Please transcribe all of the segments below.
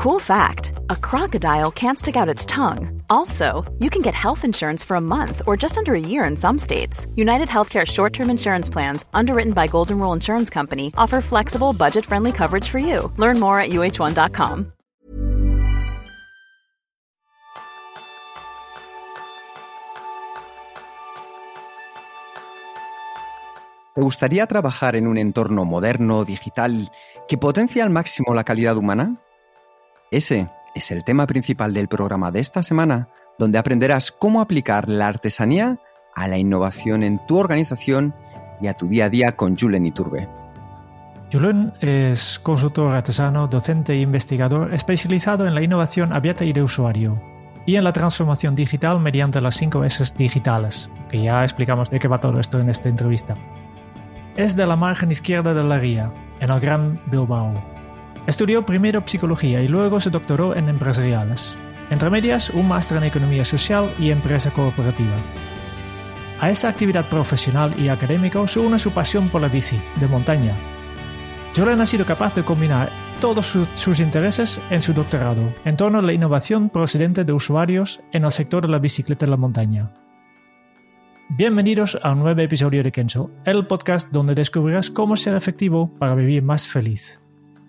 Cool fact a crocodile can't stick out its tongue. Also, you can get health insurance for a month or just under a year in some states. United Healthcare short term insurance plans, underwritten by Golden Rule Insurance Company, offer flexible, budget friendly coverage for you. Learn more at uh1.com. ¿Te gustaría trabajar en un entorno moderno, digital, que potencia al máximo la calidad humana? Ese es el tema principal del programa de esta semana, donde aprenderás cómo aplicar la artesanía a la innovación en tu organización y a tu día a día con Julen Iturbe. Julen es consultor artesano, docente e investigador especializado en la innovación abierta y de usuario y en la transformación digital mediante las 5 S digitales, que ya explicamos de qué va todo esto en esta entrevista. Es de la margen izquierda de la Ría, en el Gran Bilbao, Estudió primero psicología y luego se doctoró en empresariales. Entre medias, un máster en economía social y empresa cooperativa. A esa actividad profesional y académica se une su pasión por la bici, de montaña. Jordan ha sido capaz de combinar todos sus intereses en su doctorado en torno a la innovación procedente de usuarios en el sector de la bicicleta en la montaña. Bienvenidos a un nuevo episodio de Kenzo, el podcast donde descubrirás cómo ser efectivo para vivir más feliz.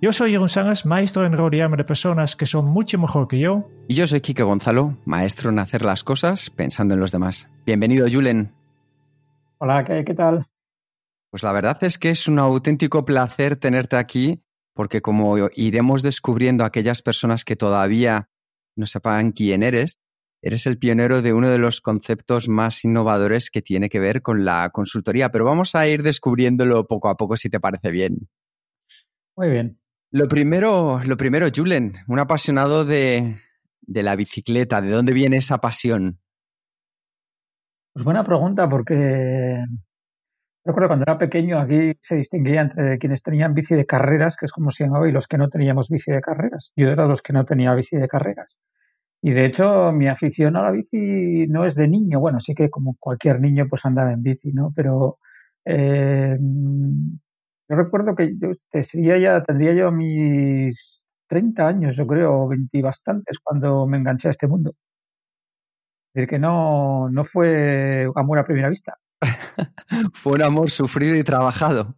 Yo soy Jeroen Sánchez, maestro en rodearme de personas que son mucho mejor que yo. Y yo soy Kike Gonzalo, maestro en hacer las cosas pensando en los demás. Bienvenido, Julen. Hola, ¿qué, qué tal? Pues la verdad es que es un auténtico placer tenerte aquí, porque como iremos descubriendo aquellas personas que todavía no sepan quién eres, eres el pionero de uno de los conceptos más innovadores que tiene que ver con la consultoría, pero vamos a ir descubriéndolo poco a poco si te parece bien. Muy bien. Lo primero, lo primero, Julen, un apasionado de, de la bicicleta. ¿De dónde viene esa pasión? Pues buena pregunta, porque recuerdo cuando era pequeño aquí se distinguía entre quienes tenían bici de carreras, que es como se llamaba, y los que no teníamos bici de carreras. Yo era de los que no tenía bici de carreras. Y de hecho, mi afición a la bici no es de niño. Bueno, sí que como cualquier niño, pues andaba en bici, ¿no? Pero eh, yo recuerdo que yo sería ya, tendría yo mis 30 años, yo creo, 20 bastantes, cuando me enganché a este mundo. Es decir, que no, no fue amor a primera vista. fue un amor sufrido y trabajado.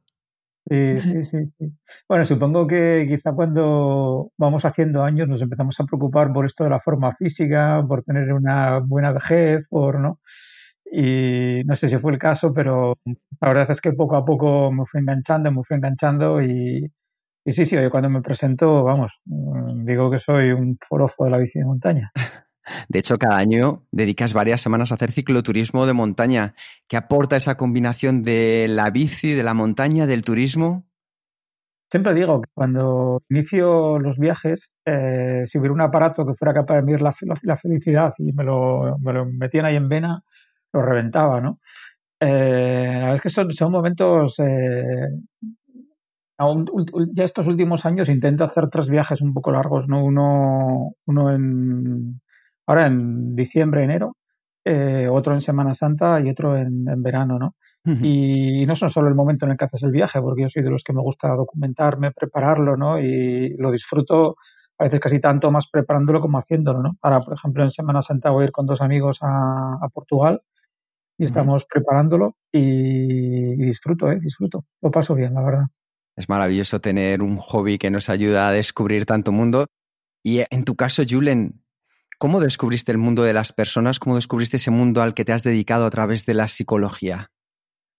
Sí, sí, sí, sí, Bueno, supongo que quizá cuando vamos haciendo años nos empezamos a preocupar por esto de la forma física, por tener una buena vejez, por no y no sé si fue el caso, pero la verdad es que poco a poco me fui enganchando, me fui enganchando y, y sí, sí, cuando me presento, vamos, mm, digo que soy un forofo de la bici de montaña. De hecho, cada año dedicas varias semanas a hacer cicloturismo de montaña. ¿Qué aporta esa combinación de la bici, de la montaña, del turismo? Siempre digo que cuando inicio los viajes, eh, si hubiera un aparato que fuera capaz de medir la, la felicidad y me lo, me lo metían ahí en vena, lo reventaba, ¿no? Eh, la verdad es que son, son momentos... Eh, ya estos últimos años intento hacer tres viajes un poco largos, ¿no? Uno, uno en ahora en diciembre, enero, eh, otro en Semana Santa y otro en, verano, ¿no? Y no son solo el momento en el que haces el viaje, porque yo soy de los que me gusta documentarme, prepararlo, ¿no? Y lo disfruto a veces casi tanto más preparándolo como haciéndolo, ¿no? Ahora, por ejemplo, en Semana Santa voy a ir con dos amigos a, a Portugal y estamos preparándolo y, disfruto, ¿eh? disfruto. Lo paso bien, la verdad. Es maravilloso tener un hobby que nos ayuda a descubrir tanto mundo. Y en tu caso, Julen, ¿cómo descubriste el mundo de las personas? ¿Cómo descubriste ese mundo al que te has dedicado a través de la psicología?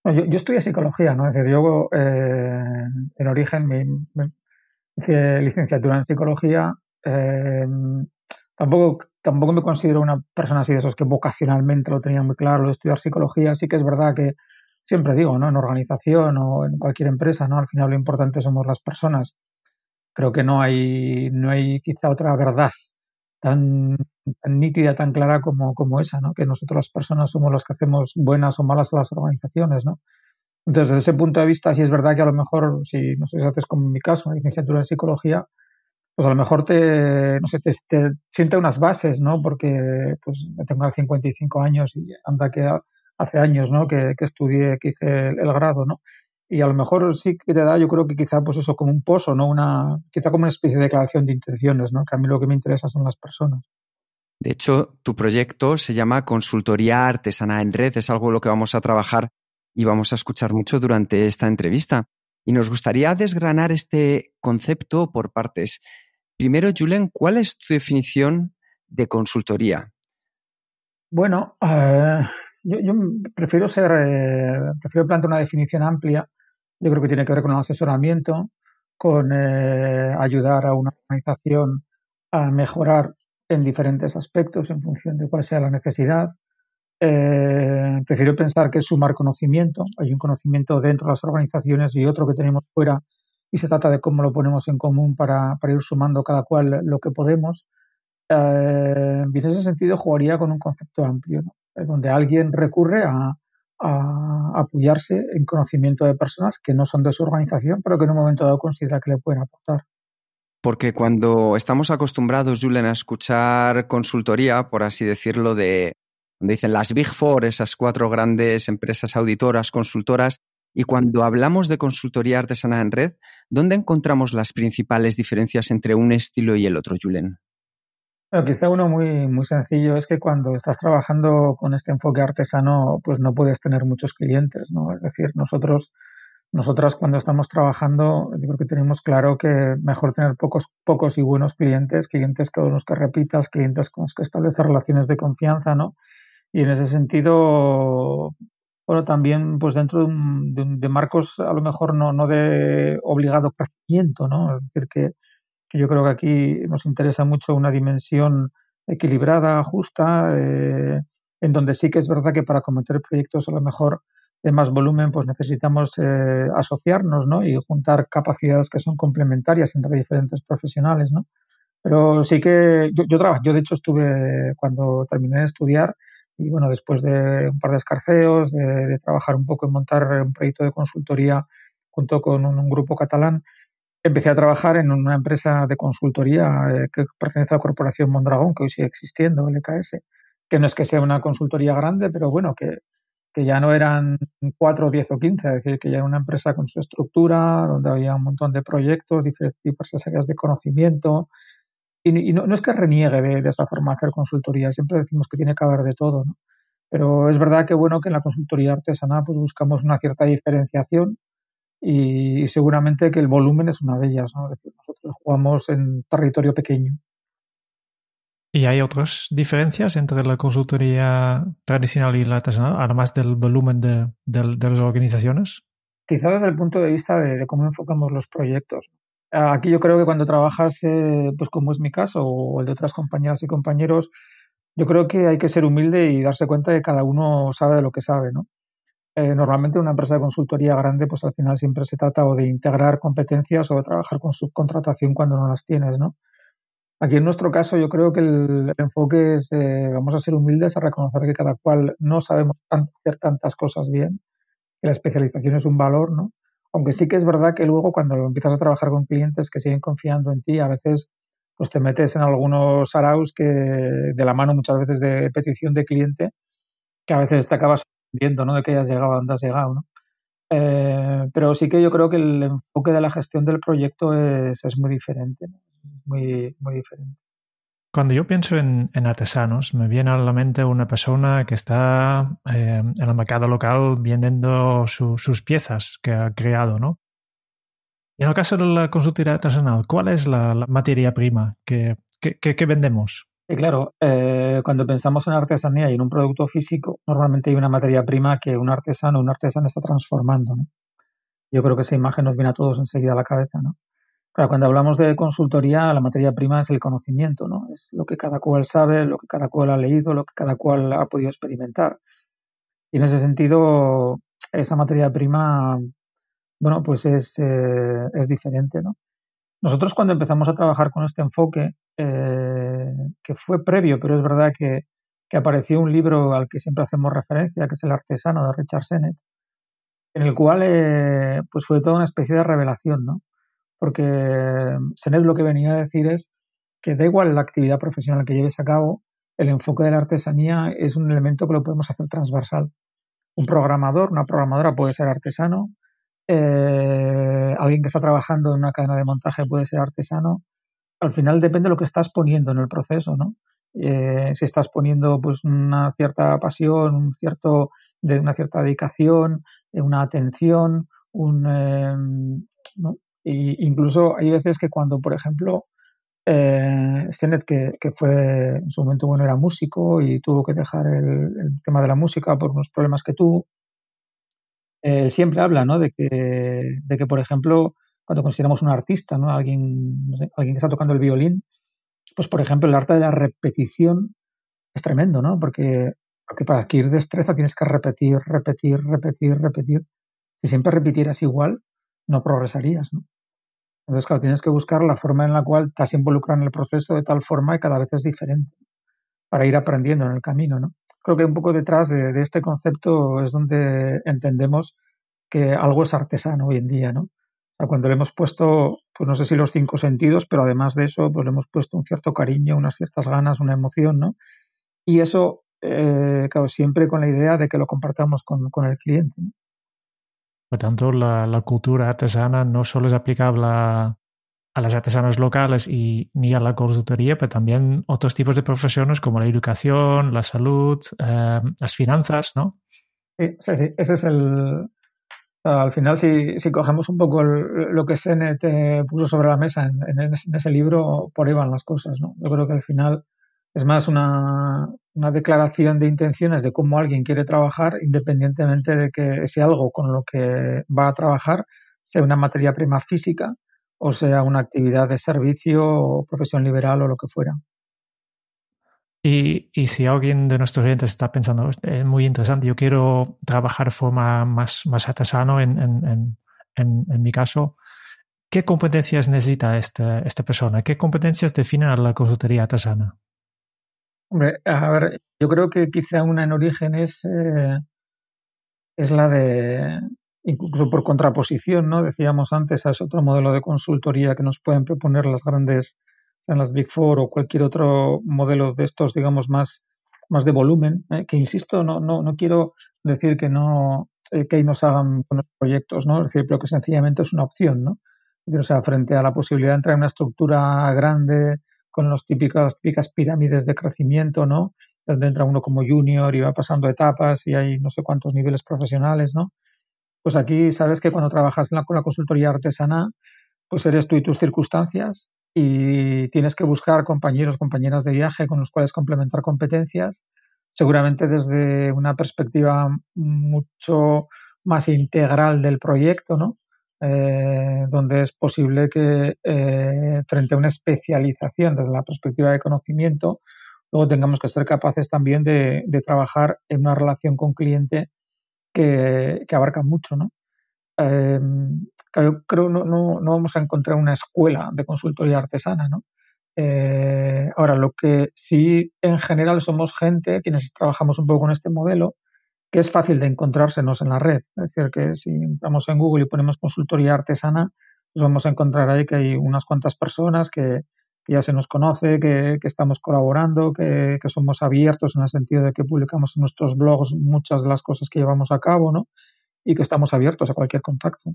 yo, yo, estudié psicología, ¿no? Es decir, yo eh, en origen me, hice licenciatura en psicología. Eh, tampoco tampoco me considero una persona así de esos que vocacionalmente lo tenía muy claro, de estudiar psicología. Sí que es verdad que siempre digo, ¿no? En organización o en cualquier empresa, ¿no? Al final lo importante somos las personas. Creo que no hay, no hay quizá otra verdad tan, nítida, tan clara como, esa, ¿no? Que nosotros las personas somos las que hacemos buenas o malas a las organizaciones, ¿no? Entonces, desde ese punto de vista, sí es verdad que a lo mejor, si no sé si haces como en mi caso, licenciatura en psicología, pues a lo mejor te, no sé, te, siente unas bases, ¿no? Porque pues tengo 55 años y anda que hace años, ¿no? Que, que estudié, que hice el, grado, ¿no? y a lo mejor sí que te da, yo creo que quizá pues eso como un pozo, ¿no? Una, quizá como una especie de declaración de intenciones, ¿no? Que a mí lo que me interesa son las personas. De hecho, tu proyecto se llama Consultoría Artesana en Red, es algo lo que vamos a trabajar y vamos a escuchar mucho durante esta entrevista. Y nos gustaría desgranar este concepto por partes. Primero, Julen, ¿cuál es tu definición de consultoría? Bueno, eh, yo, prefiero ser, eh, prefiero plantear una definición amplia. Yo creo que tiene que ver con el asesoramiento, con eh, ayudar a una organización a mejorar en diferentes aspectos en función de cuál sea la necesidad. Eh, prefiero pensar que es sumar conocimiento. Hay un conocimiento dentro de las organizaciones y otro que tenemos fuera y se trata de cómo lo ponemos en común para, para ir sumando cada cual lo que podemos. Eh, en ese sentido jugaría con un concepto amplio, donde alguien recurre a, a, apoyarse en conocimiento de personas que no son de su organización, pero que en un momento dado considera que le pueden aportar. Porque cuando estamos acostumbrados, Julen, a escuchar consultoría, por así decirlo, de donde dicen las Big Four, esas cuatro grandes empresas auditoras, consultoras, y cuando hablamos de consultoría artesana en red, ¿dónde encontramos las principales diferencias entre un estilo y el otro, Julen? quizá uno muy, muy sencillo es que cuando estás trabajando con este enfoque artesano, pues no puedes tener muchos clientes, ¿no? Es decir, nosotros nosotras cuando estamos trabajando, yo creo que tenemos claro que mejor tener pocos, pocos y buenos clientes, clientes con los que repitas, clientes con los que estableces relaciones de confianza, ¿no? Y en ese sentido, bueno, también pues dentro de, marcos a lo mejor no, no de obligado crecimiento, ¿no? Es decir, que, que, yo creo que aquí nos interesa mucho una dimensión equilibrada, justa, eh, en donde sí que es verdad que para cometer proyectos a lo mejor de más volumen, pues necesitamos eh, asociarnos ¿no? y juntar capacidades que son complementarias entre diferentes profesionales. ¿no? Pero sí que yo, yo trabajo, yo de hecho estuve cuando terminé de estudiar y bueno, después de un par de escarceos, de, trabajar un poco en montar un proyecto de consultoría junto con un, grupo catalán, empecé a trabajar en una empresa de consultoría eh, que pertenece a la corporación Mondragón, que hoy sigue existiendo, el EKS, que no es que sea una consultoría grande, pero bueno, que, que ya no eran cuatro, diez o quince, es decir, que ya era una empresa con su estructura, donde había un montón de proyectos, diferentes áreas de conocimiento. Y, no, es que reniegue de, esa forma de hacer consultoría, siempre decimos que tiene que haber de todo, ¿no? Pero es verdad que bueno que en la consultoría artesanal pues buscamos una cierta diferenciación y, seguramente que el volumen es una de ellas, ¿no? Es decir, nosotros jugamos en territorio pequeño. ¿Y hay otras diferencias entre la consultoría tradicional y la artesanal, además del volumen de, las organizaciones? Quizá desde el punto de vista de, cómo enfocamos los proyectos. Aquí yo creo que cuando trabajas, eh, pues como es mi caso, o el de otras compañeras y compañeros, yo creo que hay que ser humilde y darse cuenta de que cada uno sabe de lo que sabe, ¿no? Eh, normalmente una empresa de consultoría grande, pues al final siempre se trata o de integrar competencias o de trabajar con subcontratación cuando no las tienes, ¿no? Aquí en nuestro caso yo creo que el, enfoque es, eh, vamos a ser humildes, a reconocer que cada cual no sabemos hacer tantas cosas bien, que la especialización es un valor, ¿no? Aunque sí que es verdad que luego cuando empiezas a trabajar con clientes que siguen confiando en ti, a veces pues te metes en algunos araus que de la mano muchas veces de petición de cliente, que a veces te acabas viendo, ¿no? De que hayas llegado a donde has llegado, ¿no? Eh, pero sí que yo creo que el enfoque de la gestión del proyecto es, es muy diferente. ¿no? muy, muy diferente. Cuando yo pienso en, artesanos, me viene a la mente una persona que está eh, en el mercado local vendiendo sus piezas que ha creado, ¿no? Y en el caso de la consultoría artesanal, ¿cuál es la, materia prima que, que, vendemos? Y claro, eh, cuando pensamos en artesanía y en un producto físico, normalmente hay una materia prima que un artesano o un artesano está transformando, ¿no? Yo creo que esa imagen nos viene a todos enseguida a la cabeza, ¿no? Cuando hablamos de consultoría, la materia prima es el conocimiento, ¿no? Es lo que cada cual sabe, lo que cada cual ha leído, lo que cada cual ha podido experimentar. Y en ese sentido, esa materia prima, bueno, pues es, eh, es diferente, ¿no? Nosotros cuando empezamos a trabajar con este enfoque, eh, que fue previo, pero es verdad que, que, apareció un libro al que siempre hacemos referencia, que es El artesano de Richard Sennett, en el cual eh, pues fue toda una especie de revelación, ¿no? Porque Senet lo que venía a decir es que da igual la actividad profesional que lleves a cabo, el enfoque de la artesanía es un elemento que lo podemos hacer transversal. Un programador, una programadora puede ser artesano, eh, alguien que está trabajando en una cadena de montaje puede ser artesano. Al final depende de lo que estás poniendo en el proceso, ¿no? Eh, si estás poniendo pues una cierta pasión, un cierto, de una cierta dedicación, eh, una atención, un, em, ¿no? Y incluso hay veces que cuando, por ejemplo, eh, que, que, fue en su momento bueno era músico y tuvo que dejar el, tema de la música por unos problemas que tuvo, eh, siempre habla ¿no? de, que, de que, por ejemplo, cuando consideramos un artista, ¿no? alguien, alguien que está tocando el violín, pues por ejemplo el arte de la repetición es tremendo, ¿no? Porque, porque para adquirir destreza tienes que repetir, repetir, repetir, repetir. Si siempre repitieras igual, no progresarías, ¿no? Entonces, claro, tienes que buscar la forma en la cual estás involucrado en el proceso de tal forma y cada vez es diferente para ir aprendiendo en el camino, ¿no? creo que un poco detrás de, de, este concepto es donde entendemos que algo es artesano hoy en día, ¿no? O sea, cuando le hemos puesto, pues no sé si los cinco sentidos, pero además de eso, pues le hemos puesto un cierto cariño, unas ciertas ganas, una emoción, ¿no? Y eso, eh, claro, siempre con la idea de que lo compartamos con, con el cliente. ¿no? Por tanto, la, la, cultura artesana no solo es aplicable a, a las artesanas locales y ni a la consultoría, pero también otros tipos de profesiones como la educación, la salud, eh, las finanzas, ¿no? Sí, sí, sí, ese es el... Al final, si, si cogemos un poco lo que te puso sobre la mesa en, en, en, ese libro, por ahí van las cosas, ¿no? Yo creo que al final es más una, una declaración de intenciones de cómo alguien quiere trabajar, independientemente de que si algo con lo que va a trabajar sea una materia prima física o sea una actividad de servicio o profesión liberal o lo que fuera. Y, y si alguien de nuestros clientes está pensando, es muy interesante, yo quiero trabajar de forma más, más artesano en, en, en, en mi caso, ¿qué competencias necesita esta, esta persona? ¿Qué competencias definen a la consultoría artesana? Hombre, a ver, yo creo que quizá una en origen es, eh, es la de incluso por contraposición, ¿no? Decíamos antes, es otro modelo de consultoría que nos pueden proponer las grandes, en las Big Four o cualquier otro modelo de estos, digamos, más, más de volumen, ¿eh? que insisto, no, no, no quiero decir que no, eh, que ahí nos hagan buenos proyectos, ¿no? Es decir, pero que sencillamente es una opción, ¿no? O sea, frente a la posibilidad de entrar en una estructura grande con los las típicas pirámides de crecimiento, ¿no? Donde entra uno como junior y va pasando etapas y hay no sé cuántos niveles profesionales, ¿no? Pues aquí sabes que cuando trabajas en con la consultoría artesana, pues eres tú y tus circunstancias y tienes que buscar compañeros, compañeras de viaje con los cuales complementar competencias, seguramente desde una perspectiva mucho más integral del proyecto, ¿no? Eh, donde es posible que eh, frente a una especialización desde la perspectiva de conocimiento, luego tengamos que ser capaces también de, trabajar en una relación con cliente que, abarcan mucho, ¿no? Yo creo no, no, no vamos a encontrar una escuela de consultoría artesana, ¿no? Eh, ahora, lo que sí en general somos gente, quienes trabajamos un poco con este modelo, que es fácil de encontrársenos en la red. Es decir, que si entramos en Google y ponemos consultoría artesana, pues vamos a encontrar ahí que hay unas cuantas personas que, ya se nos conoce, que, que estamos colaborando, que, que, somos abiertos en el sentido de que publicamos en nuestros blogs muchas de las cosas que llevamos a cabo, ¿no? Y que estamos abiertos a cualquier contacto.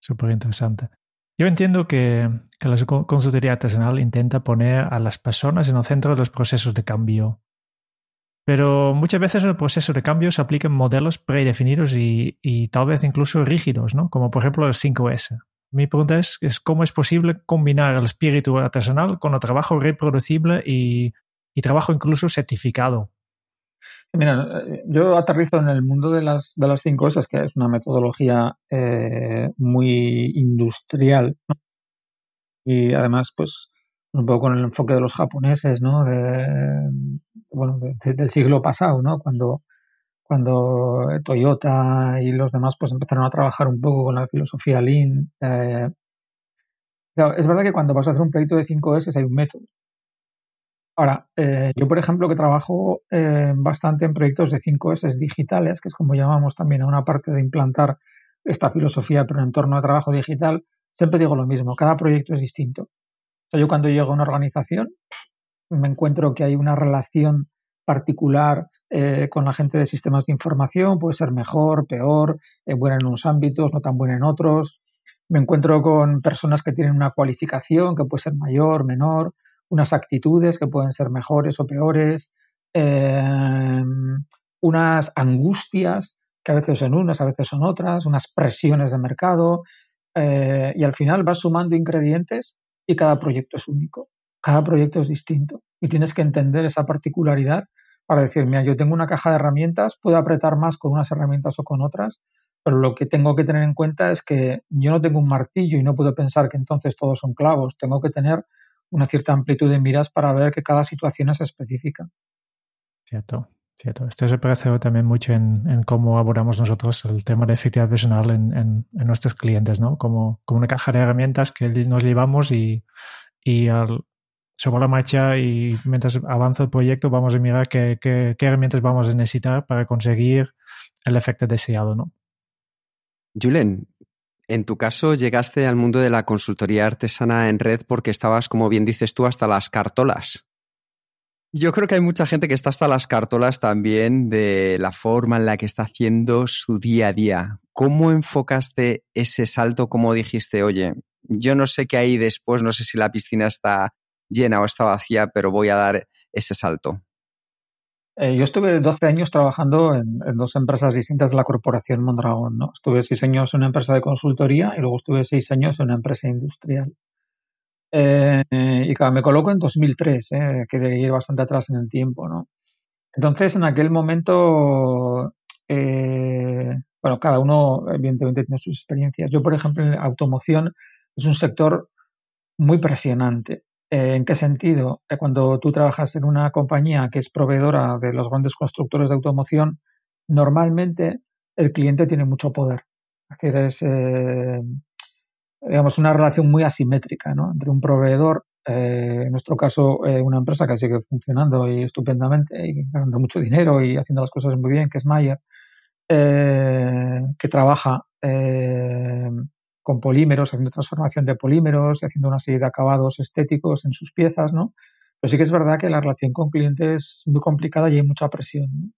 Súper interesante. Yo entiendo que, que, la consultoría artesanal intenta poner a las personas en el centro de los procesos de cambio. Pero muchas veces en el proceso de cambio se aplican modelos predefinidos y, y tal vez incluso rígidos, ¿no? Como por ejemplo el 5S. Mi pregunta es, es, cómo es posible combinar el espíritu artesanal con el trabajo reproducible y, y trabajo incluso certificado. Mira, yo aterrizo en el mundo de las, de las cinco cosas, que es una metodología eh, muy industrial, ¿no? y además, pues, un poco con el enfoque de los japoneses, ¿no? De, bueno, de, de, del siglo pasado, ¿no? Cuando, cuando Toyota y los demás pues empezaron a trabajar un poco con la filosofía Lean. Eh, es verdad que cuando vas a hacer un proyecto de 5S hay un método. Ahora, eh, yo por ejemplo que trabajo eh, bastante en proyectos de 5S digitales, que es como llamamos también a una parte de implantar esta filosofía pero en entorno de trabajo digital, siempre digo lo mismo, cada proyecto es distinto. O sea, yo cuando llego a una organización me encuentro que hay una relación particular eh, con la gente de sistemas de información, puede ser mejor, peor, eh, buena en unos ámbitos, no tan buena en otros. Me encuentro con personas que tienen una cualificación que puede ser mayor, menor, unas actitudes que pueden ser mejores o peores, em, unas angustias que a veces son unas, a veces son otras, unas presiones de mercado, eh, y al final vas sumando ingredientes y cada proyecto es único, cada proyecto es distinto y tienes que entender esa particularidad para decir, mira, yo tengo una caja de herramientas, puedo apretar más con unas herramientas o con otras, pero lo que tengo que tener en cuenta es que yo no tengo un martillo y no puedo pensar que entonces todos son clavos, tengo que tener una cierta amplitud de miras para ver que cada situación es específica. Cierto. Cierto, esto se parece también mucho en, cómo abordamos nosotros el tema de efectividad personal en, nuestros clientes, ¿no? Como, como, una caja de herramientas que nos llevamos y, y al, sobre la marcha y mientras avanza el proyecto vamos a mirar qué, qué, qué, herramientas vamos a necesitar para conseguir el efecto deseado, ¿no? Julen, en tu caso llegaste al mundo de la consultoría artesana en red porque estabas, como bien dices tú, hasta las cartolas. Yo creo que hay mucha gente que está hasta las cartolas también de la forma en la que está haciendo su día a día. ¿Cómo enfocaste ese salto? ¿Cómo dijiste, oye, yo no sé qué hay después, no sé si la piscina está llena o está vacía, pero voy a dar ese salto? Eh, yo estuve 12 años trabajando en, dos empresas distintas de la corporación Mondragón. ¿no? Estuve 6 años en una empresa de consultoría y luego estuve 6 años en una empresa industrial. Eh, y claro, me coloco en 2003, eh, que de ir bastante atrás en el tiempo, ¿no? Entonces, en aquel momento, eh, bueno, cada uno evidentemente tiene sus experiencias. Yo, por ejemplo, en automoción es un sector muy presionante. Eh, ¿En qué sentido? cuando tú trabajas en una compañía que es proveedora de los grandes constructores de automoción, normalmente el cliente tiene mucho poder. Es decir, es, digamos, una relación muy asimétrica ¿no? entre un proveedor, eh, en nuestro caso eh, una empresa que sigue funcionando y estupendamente y ganando mucho dinero y haciendo las cosas muy bien, que es Mayer, eh, que trabaja con polímeros, haciendo transformación de polímeros y haciendo una serie de acabados estéticos en sus piezas, ¿no? Pero sí que es verdad que la relación con clientes es muy complicada y hay mucha presión.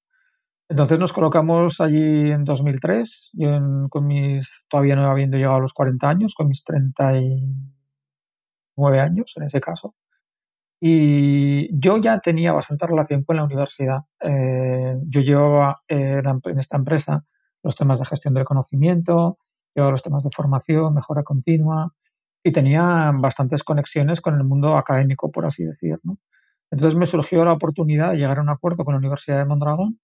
Entonces nos colocamos allí en 2003, yo con mis, todavía no habiendo llegado a los 40 años, con mis 39 años en ese caso. Y yo ya tenía bastante relación con la universidad. Eh, yo llevaba eh, en esta empresa los temas de gestión del conocimiento, llevaba los temas de formación, mejora continua y tenía bastantes conexiones con el mundo académico, por así decirlo. Entonces me surgió la oportunidad de llegar a un acuerdo con la Universidad de Mondragón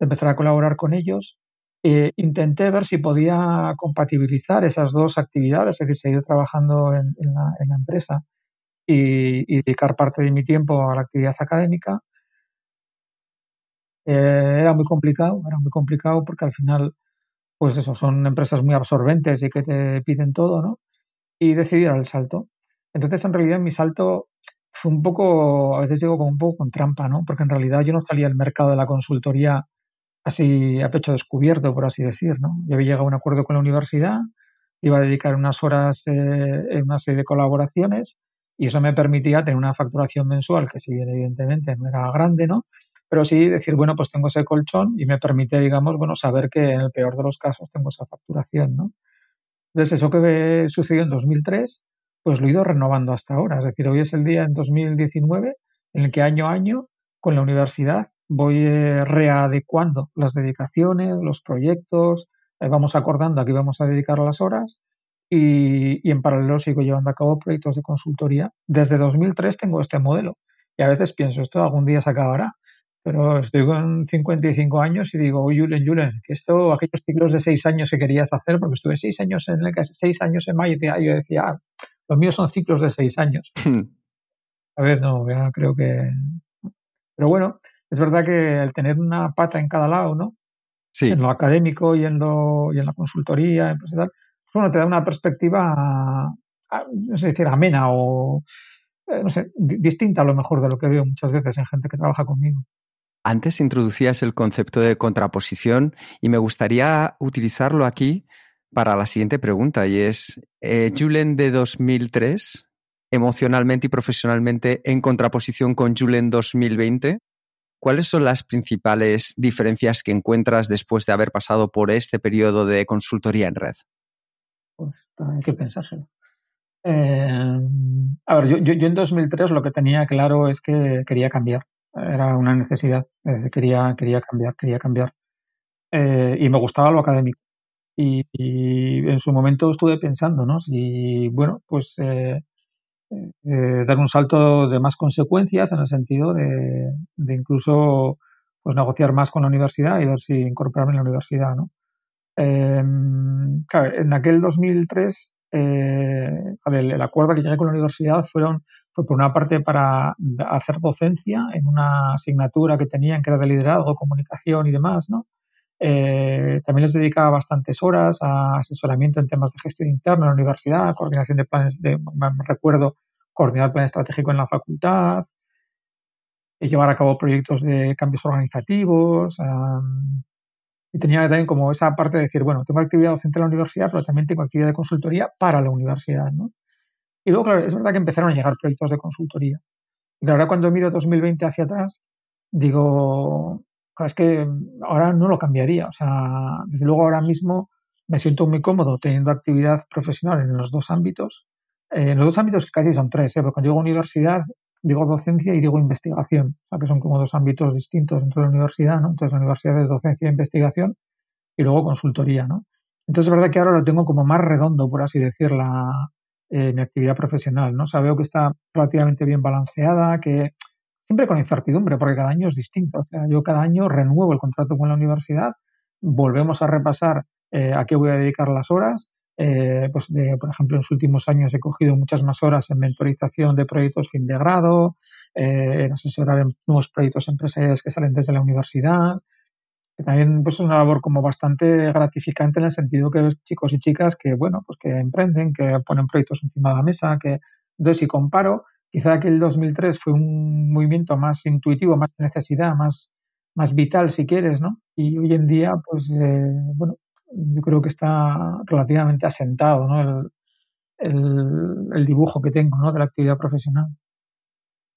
empezar a colaborar con ellos. Eh, intenté ver si podía compatibilizar esas dos actividades, es decir, seguir trabajando en, la, empresa y, dedicar parte de mi tiempo a la actividad académica. Eh, era muy complicado, era muy complicado porque al final, pues eso, son empresas muy absorbentes y que te piden todo, ¿no? Y decidí dar el salto. Entonces, en realidad, mi salto fue un poco, a veces digo como un poco con trampa, ¿no? Porque en realidad yo no salía al mercado de la consultoría así a pecho descubierto, por así decir, ¿no? Yo había llegado a un acuerdo con la universidad, iba a dedicar unas horas eh, en una serie de colaboraciones y eso me permitía tener una facturación mensual que si bien evidentemente no era grande, ¿no? Pero sí decir, bueno, pues tengo ese colchón y me permite, digamos, bueno, saber que en el peor de los casos tengo esa facturación, ¿no? Entonces, eso que sucedió en 2003, pues lo he ido renovando hasta ahora. Es decir, hoy es el día en 2019 en el que año a año con la universidad voy eh, readecuando las dedicaciones, los proyectos, eh, vamos acordando a qué vamos a dedicar las horas y, en paralelo sigo llevando a cabo proyectos de consultoría. Desde 2003 tengo este modelo y a veces pienso, esto algún día se acabará, pero estoy con 55 años y digo, oye, Julen, Julen, que esto, aquellos ciclos de seis años que querías hacer, porque estuve seis años en el seis años en mayo, y yo decía, ah, los míos son ciclos de seis años. a ver, no, ya creo que... Pero bueno, es verdad que el tener una pata en cada lado, ¿no? Sí. En lo académico y en, lo, y en la consultoría, pues tal, pues bueno, te da una perspectiva, no sé decir, amena o, eh, no sé, distinta a lo mejor de lo que veo muchas veces en gente que trabaja conmigo. Antes introducías el concepto de contraposición y me gustaría utilizarlo aquí para la siguiente pregunta y es, eh, Julen de 2003, emocionalmente y profesionalmente en contraposición con Julen 2020, ¿Cuáles son las principales diferencias que encuentras después de haber pasado por este periodo de consultoría en red? Pues hay que pensárselo. Eh, a ver, yo, yo, en 2003 lo que tenía claro es que quería cambiar. Era una necesidad. Eh, quería, quería cambiar, quería cambiar. Eh, y me gustaba lo académico. Y, en su momento estuve pensando, ¿no? Si, bueno, pues dar un salto de más consecuencias en el sentido de, incluso pues negociar más con la universidad y ver si incorporarme en la universidad, ¿no? claro, en aquel 2003 eh, el, acuerdo que llegué con la universidad fueron, fue por una parte para hacer docencia en una asignatura que tenían que era de liderazgo, comunicación y demás, ¿no? Eh, también les dedicaba bastantes horas a asesoramiento en temas de gestión interna en la universidad, coordinación de planes, de, recuerdo, coordinar plan estratégico en la facultad, y llevar a cabo proyectos de cambios organizativos, y tenía también como esa parte de decir, bueno, tengo actividad docente en la universidad, pero también tengo actividad de consultoría para la universidad, ¿no? Y luego, claro, es verdad que empezaron a llegar proyectos de consultoría. Y ahora cuando miro 2020 hacia atrás, digo, es que ahora no lo cambiaría. O sea, desde luego ahora mismo me siento muy cómodo teniendo actividad profesional en los dos ámbitos. Eh, en los dos ámbitos casi son tres, ¿eh? porque cuando digo universidad digo docencia y digo investigación, o sea que son como dos ámbitos distintos dentro de la universidad, ¿no? Entonces la universidad es docencia e investigación y luego consultoría, ¿no? Entonces es verdad que ahora lo tengo como más redondo, por así decir, la, eh, mi actividad profesional, ¿no? O sea, veo que está relativamente bien balanceada, que siempre con incertidumbre, porque cada año es distinto. O sea, yo cada año renuevo el contrato con la universidad, volvemos a repasar eh, a qué voy a dedicar las horas eh, pues por ejemplo, en los últimos años he cogido muchas más horas en mentorización de proyectos fin de grado, eh, en asesorar en nuevos proyectos empresariales que salen desde la universidad. Que también pues, es una labor como bastante gratificante en el sentido que chicos y chicas que, bueno, pues que emprenden, que ponen proyectos encima de la mesa, que entonces si comparo, quizá que el 2003 fue un movimiento más intuitivo, más necesidad, más, más vital si quieres, ¿no? Y hoy en día, pues, eh, bueno, yo creo que está relativamente asentado ¿no? el, dibujo que tengo ¿no? de la actividad profesional.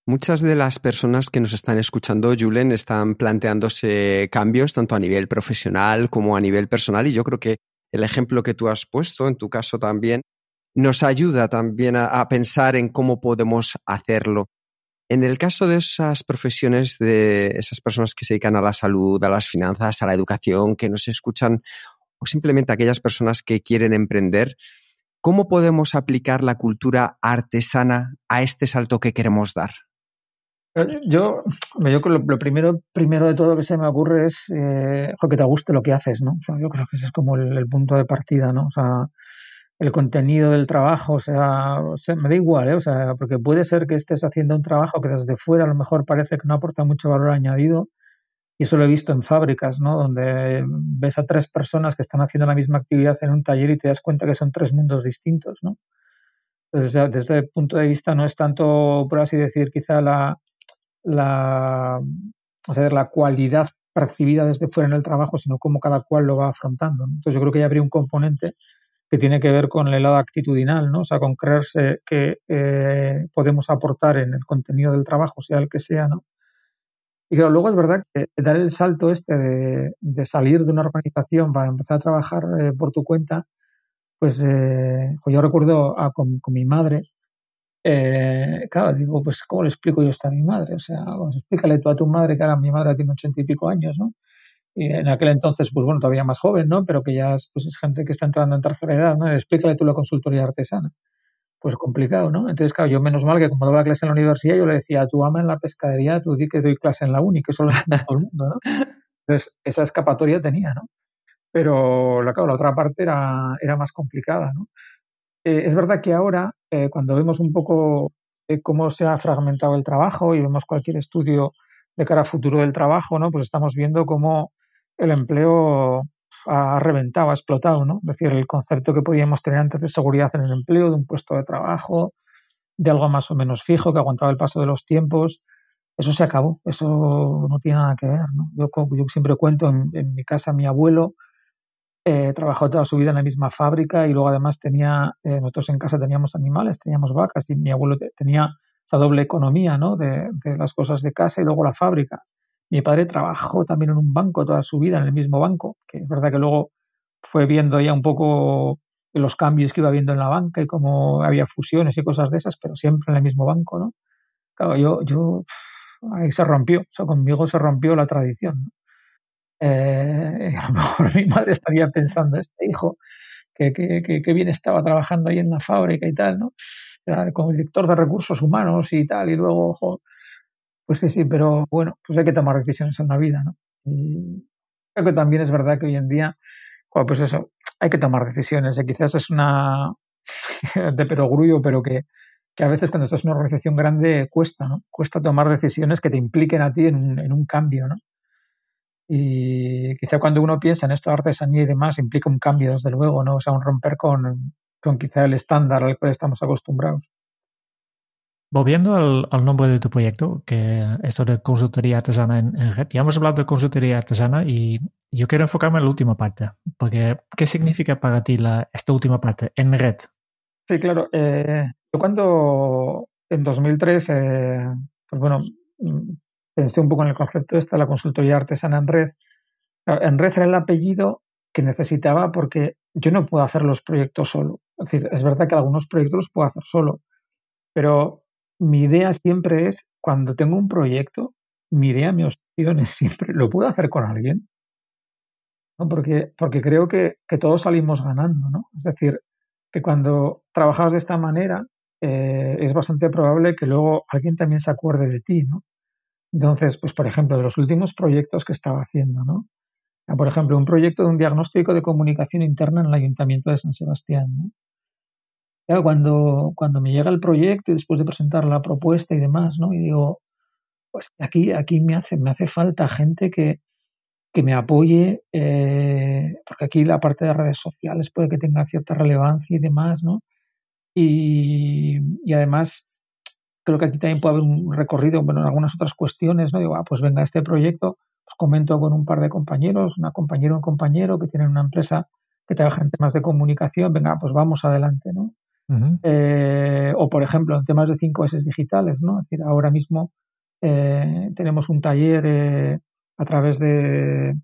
Muchas de las personas que nos están escuchando, Julen, están planteándose cambios tanto a nivel profesional como a nivel personal y yo creo que el ejemplo que tú has puesto, en tu caso también, nos ayuda también a, pensar en cómo podemos hacerlo. En el caso de esas profesiones, de esas personas que se dedican a la salud, a las finanzas, a la educación, que nos escuchan o simplemente aquellas personas que quieren emprender, ¿cómo podemos aplicar la cultura artesana a este salto que queremos dar? Eh, yo, yo lo, lo primero, primero de todo que se me ocurre es eh, que te guste lo que haces, ¿no? yo creo que ese es como el, punto de partida, ¿no? O sea, el contenido del trabajo, o sea, me da igual, ¿eh? O sea, porque puede ser que estés haciendo un trabajo que desde fuera a lo mejor parece que no aporta mucho valor añadido, y eso lo he visto en fábricas, ¿no? Donde ves a tres personas que están haciendo la misma actividad en un taller y te das cuenta que son tres mundos distintos, ¿no? Entonces, desde el punto de vista no es tanto, por así decir, quizá la, la, o sea, la cualidad percibida desde fuera en el trabajo, sino cómo cada cual lo va afrontando. Entonces, yo creo que ya habría un componente que tiene que ver con el lado actitudinal, ¿no? O sea, con creerse que eh, podemos aportar en el contenido del trabajo, sea el que sea, ¿no? Y claro, luego es verdad que dar el salto este de, salir de una organización para empezar a trabajar eh, por tu cuenta, pues eh, yo recuerdo con, mi madre, eh, claro, digo, pues ¿cómo le explico yo esto a mi madre? O sea, pues, explícale tú a tu madre que ahora mi madre tiene ochenta y pico años, ¿no? Y en aquel entonces, pues bueno, todavía más joven, ¿no? Pero que ya es, pues, es gente que está entrando en tercera edad, ¿no? Explícale tú la consultoría artesana pues complicado, ¿no? Entonces, claro, yo menos mal que como daba clase en la universidad, yo le decía, tú ama en la pescadería, tú di que doy clase en la uni, que eso lo todo el mundo, ¿no? Entonces, esa escapatoria tenía, ¿no? Pero, la, claro, la otra parte era, era más complicada, ¿no? Eh, es verdad que ahora, eh, cuando vemos un poco cómo se ha fragmentado el trabajo y vemos cualquier estudio de cara a futuro del trabajo, ¿no? Pues estamos viendo cómo el empleo ha reventado, ha explotado, ¿no? Es decir, el concepto que podíamos tener antes de seguridad en el empleo, de un puesto de trabajo, de algo más o menos fijo, que aguantaba el paso de los tiempos, eso se acabó, eso no tiene nada que ver, ¿no? Yo, yo siempre cuento, en, mi casa mi abuelo eh, trabajó toda su vida en la misma fábrica y luego además tenía, eh, nosotros en casa teníamos animales, teníamos vacas y mi abuelo tenía esa doble economía, ¿no? De, de las cosas de casa y luego la fábrica Mi padre trabajó también en un banco toda su vida, en el mismo banco, que es verdad que luego fue viendo ya un poco los cambios que iba viendo en la banca y cómo había fusiones y cosas de esas, pero siempre en el mismo banco, ¿no? Claro, yo, yo ahí se rompió, o sea, conmigo se rompió la tradición. ¿no? Eh, a lo mejor mi madre estaría pensando, este hijo, que, que, que, bien estaba trabajando ahí en la fábrica y tal, ¿no? como director de recursos humanos y tal, y luego, ojo, pues sí, sí, pero bueno, pues hay que tomar decisiones en la vida, ¿no? Y creo que también es verdad que hoy en día, pues eso, hay que tomar decisiones, y quizás es una de perogrullo, pero que, que a veces cuando estás en una organización grande cuesta, ¿no? Cuesta tomar decisiones que te impliquen a ti en un, en un cambio, ¿no? Y quizá cuando uno piensa en esto de artesanía y demás, implica un cambio, desde luego, ¿no? O sea, un romper con, con quizá el estándar al cual estamos acostumbrados. Volviendo al, nombre de tu proyecto, que esto de consultoría artesana en, red, ya hemos hablado de consultoría artesana y yo quiero enfocarme en la última parte, porque ¿qué significa para ti la, esta última parte, en red? Sí, claro. Eh, yo cuando en 2003, eh, pues bueno, pensé un poco en el concepto de la consultoría artesana en red. En red era el apellido que necesitaba porque yo no puedo hacer los proyectos solo. Es decir, es verdad que algunos proyectos los puedo hacer solo, pero mi idea siempre es, cuando tengo un proyecto, mi idea, mi opción es siempre, ¿lo puedo hacer con alguien? ¿No? Porque, porque creo que, que todos salimos ganando, ¿no? Es decir, que cuando trabajas de esta manera, eh, es bastante probable que luego alguien también se acuerde de ti, ¿no? Entonces, pues por ejemplo, de los últimos proyectos que estaba haciendo, ¿no? Por ejemplo, un proyecto de un diagnóstico de comunicación interna en el Ayuntamiento de San Sebastián, ¿no? Claro, cuando, cuando me llega el proyecto y después de presentar la propuesta y demás, ¿no? Y digo, pues aquí, aquí me hace, me hace falta gente que, que me apoye, eh, porque aquí la parte de redes sociales puede que tenga cierta relevancia y demás, ¿no? Y, y además creo que aquí también puede haber un recorrido, bueno, en algunas otras cuestiones, ¿no? Digo, ah, pues venga, este proyecto, os comento con un par de compañeros, una compañera o un compañero que tienen una empresa que trabaja en temas de comunicación, venga, pues vamos adelante, ¿no? Eh, o, por ejemplo, en temas de 5S digitales, ¿no? Ahora mismo eh, tenemos un taller eh, a través de,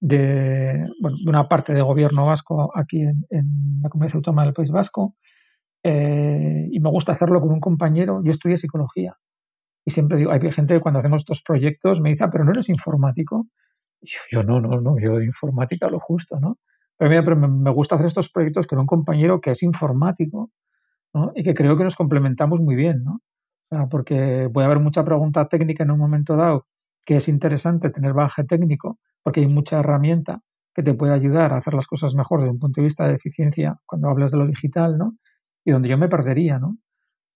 de, bueno, de, una parte de gobierno vasco aquí en, la Comunidad Autónoma del País Vasco, eh, y me gusta hacerlo con un compañero. Yo estudié psicología y siempre digo, hay gente que cuando hacemos estos proyectos me dice, ah, pero no eres informático. Yo, yo, no, no, no, yo de informática lo justo, ¿no? Pero, me, gusta hacer estos proyectos con un compañero que es informático ¿no? y que creo que nos complementamos muy bien, ¿no? Porque puede haber mucha pregunta técnica en un momento dado que es interesante tener baje técnico porque hay mucha herramienta que te puede ayudar a hacer las cosas mejor desde un punto de vista de eficiencia cuando hablas de lo digital, ¿no? y donde yo me perdería, ¿no?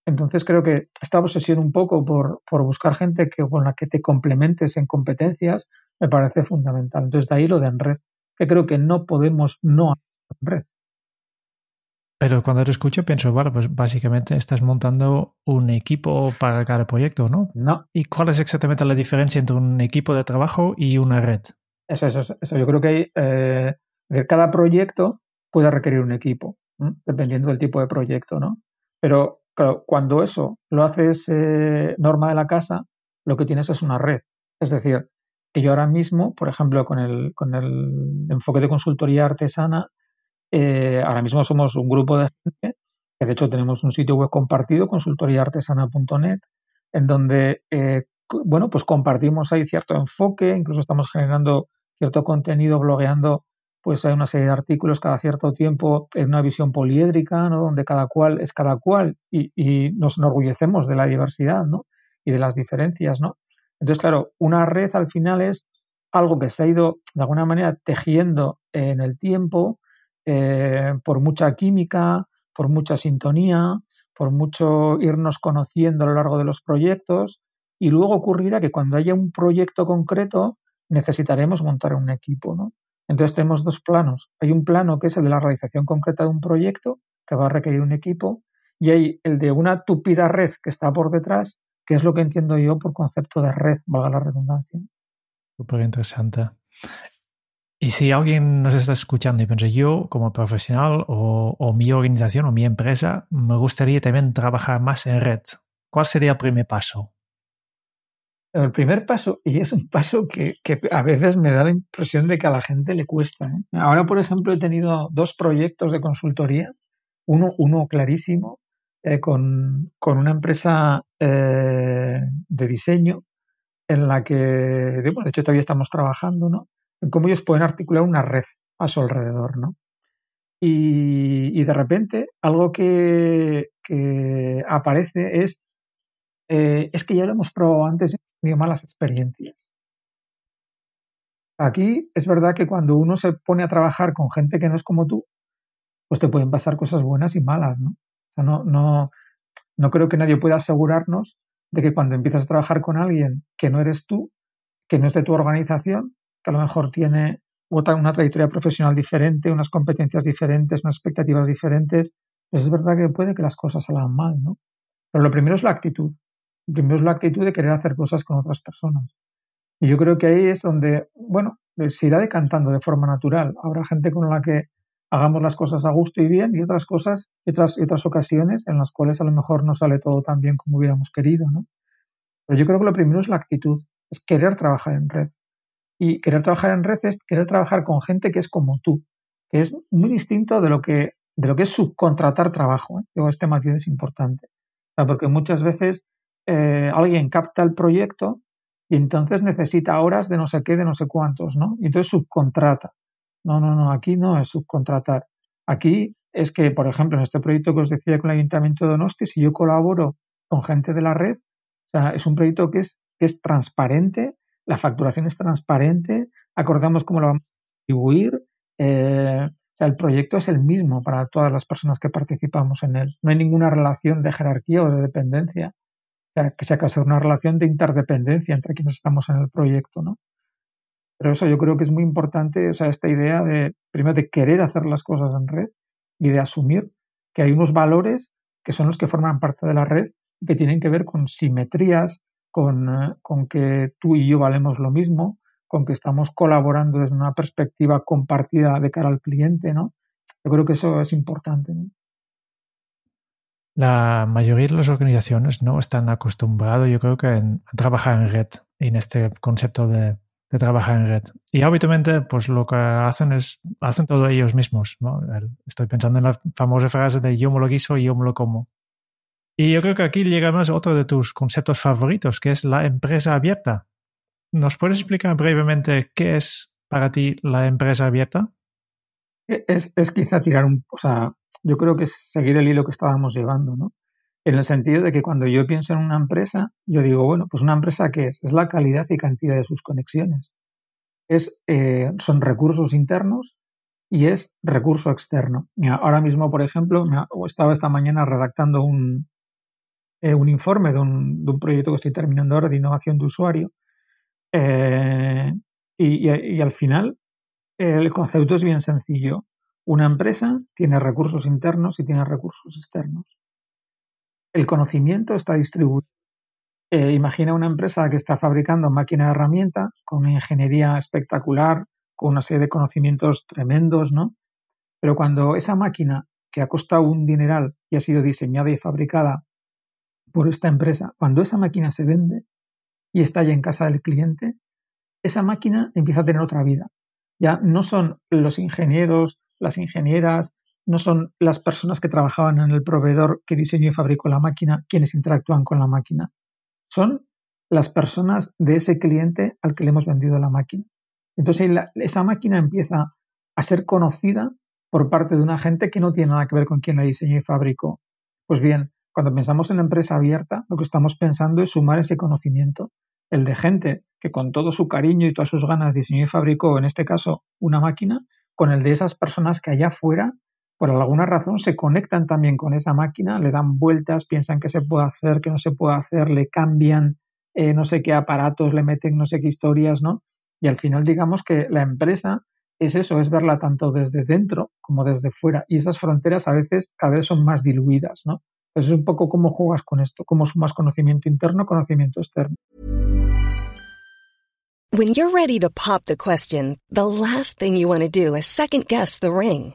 Entonces creo que esta obsesión un poco por, por buscar gente que, con la que te complementes en competencias me parece fundamental. Entonces de ahí lo de en red, que creo que no podemos no hacer en red. Pero cuando te escucho pienso, bueno, pues básicamente estás montando un equipo para cada proyecto, ¿no? No. ¿Y cuál es exactamente la diferencia entre un equipo de trabajo y una red? Eso, eso, eso. Yo creo que eh, cada proyecto puede requerir un equipo dependiendo del tipo de proyecto, ¿no? Pero claro, cuando eso lo haces eh, norma de la casa, lo que tienes es una red. Es decir, que yo ahora mismo, por ejemplo, con el, con el enfoque de consultoría artesana, eh, ahora mismo somos un grupo de gente, que de hecho tenemos un sitio web compartido, consultoriaartesana.net, en donde, eh, bueno, pues compartimos ahí cierto enfoque, incluso estamos generando cierto contenido, blogueando pues hay una serie de artículos cada cierto tiempo en una visión poliédrica, ¿no? donde cada cual es cada cual y, y, nos enorgullecemos de la diversidad ¿no? y de las diferencias. ¿no? Entonces, claro, una red al final es algo que se ha ido de alguna manera tejiendo en el tiempo eh, por mucha química, por mucha sintonía, por mucho irnos conociendo a lo largo de los proyectos y luego ocurrirá que cuando haya un proyecto concreto necesitaremos montar un equipo, ¿no? Entonces tenemos dos planos. Hay un plano que es el de la realización concreta de un proyecto, que va a requerir un equipo, y hay el de una tupida red que está por detrás, que es lo que entiendo yo por concepto de red, valga la redundancia. Súper interesante. Y si alguien nos está escuchando y piensa, yo como profesional o, o, mi organización o mi empresa, me gustaría también trabajar más en red, ¿cuál sería el primer paso? El primer paso, y es un paso que, a veces me da la impresión de que a la gente le cuesta. ¿eh? Ahora, por ejemplo, he tenido dos proyectos de consultoría, uno, uno clarísimo, eh, con, una empresa eh, de diseño en la que, de, de hecho, todavía estamos trabajando, ¿no? En cómo ellos pueden articular una red a su alrededor, ¿no? Y, de repente algo que, aparece es, eh, es que ya lo hemos probado antes y hemos tenido malas experiencias. Aquí es verdad que cuando uno se pone a trabajar con gente que no es como tú, pues te pueden pasar cosas buenas y malas, ¿no? no, no, no creo que nadie pueda asegurarnos de que cuando empiezas a trabajar con alguien que no eres tú, que no es de tu organización, que a lo mejor tiene una trayectoria profesional diferente, unas competencias diferentes, unas expectativas diferentes, pues es verdad que puede que las cosas salgan mal, ¿no? Pero lo primero es la actitud. Lo primero es la actitud de querer hacer cosas con otras personas. Y yo creo que ahí es donde, bueno, se irá decantando de forma natural. Habrá gente con la que hagamos las cosas a gusto y bien y otras cosas, otras, otras ocasiones en las cuales a lo mejor no sale todo tan bien como hubiéramos querido, ¿no? Pero yo creo que lo primero es la actitud, es querer trabajar en red. Y querer trabajar en red es querer trabajar con gente que es como tú, que es muy distinto de lo que, de lo que es subcontratar trabajo. ¿eh? este matiz es importante. porque muchas veces eh, alguien capta el proyecto y entonces necesita horas de no sé qué, de no sé cuántos, ¿no? Y entonces subcontrata. No, no, no, aquí no es subcontratar. Aquí es que, por ejemplo, en este proyecto que os decía con el Ayuntamiento de Donosti, si yo colaboro con gente de la red, o sea, es un proyecto que es, que es transparente, la facturación es transparente, acordamos cómo lo vamos a distribuir, eh, o sea, el proyecto es el mismo para todas las personas que participamos en él. No hay ninguna relación de jerarquía o de dependencia. O sea, que sea una relación de interdependencia entre quienes estamos en el proyecto, ¿no? Pero eso yo creo que es muy importante, o sea, esta idea de, primero, de querer hacer las cosas en red y de asumir que hay unos valores que son los que forman parte de la red y que tienen que ver con simetrías, con, eh, con que tú y yo valemos lo mismo, con que estamos colaborando desde una perspectiva compartida de cara al cliente, ¿no? Yo creo que eso es importante. ¿no? La mayoría de las organizaciones no están acostumbrados, yo creo que, a trabajar en red, en este concepto de de trabajar en red. Y habitualmente, pues lo que hacen es, hacen todo ellos mismos. ¿no? Estoy pensando en la famosa frase de yo me lo guiso y yo me lo como. Y yo creo que aquí llegamos a otro de tus conceptos favoritos, que es la empresa abierta. ¿Nos puedes explicar brevemente qué es para ti la empresa abierta? Es, es quizá tirar un, o sea, yo creo que es seguir el hilo que estábamos llevando, ¿no? En el sentido de que cuando yo pienso en una empresa, yo digo, bueno, pues una empresa ¿qué es? Es la calidad y cantidad de sus conexiones. Es, eh, son recursos internos y es recurso externo. ahora mismo, por ejemplo, estaba esta mañana redactando un, eh, un informe de un, de un, proyecto que estoy terminando ahora de innovación de usuario eh, y, al final el concepto es bien sencillo. Una empresa tiene recursos internos y tiene recursos externos el conocimiento está distribuido. Eh, imagina una empresa que está fabricando máquina de herramienta con una ingeniería espectacular, con una serie de conocimientos tremendos, ¿no? Pero cuando esa máquina, que ha costado un dineral y ha sido diseñada y fabricada por esta empresa, cuando esa máquina se vende y está ya en casa del cliente, esa máquina empieza a tener otra vida. Ya no son los ingenieros, las ingenieras, no son las personas que trabajaban en el proveedor que diseñó y fabricó la máquina quienes interactúan con la máquina. Son las personas de ese cliente al que le hemos vendido la máquina. Entonces esa máquina empieza a ser conocida por parte de una gente que no tiene nada que ver con quien la diseñó y fabricó. Pues bien, cuando pensamos en la empresa abierta, lo que estamos pensando es sumar ese conocimiento, el de gente que con todo su cariño y todas sus ganas diseñó y fabricó, en este caso, una máquina, con el de esas personas que allá afuera por alguna razón se conectan también con esa máquina, le dan vueltas, piensan que se puede hacer, que no se puede hacer, le cambian eh, no sé qué aparatos, le meten no sé qué historias, ¿no? Y al final digamos que la empresa es eso, es verla tanto desde dentro como desde fuera. Y esas fronteras a veces cada vez son más diluidas, ¿no? Entonces es un poco cómo juegas con esto, cómo sumas conocimiento interno, conocimiento externo. When you're ready to pop the question, the last thing you want to do is second guess the ring.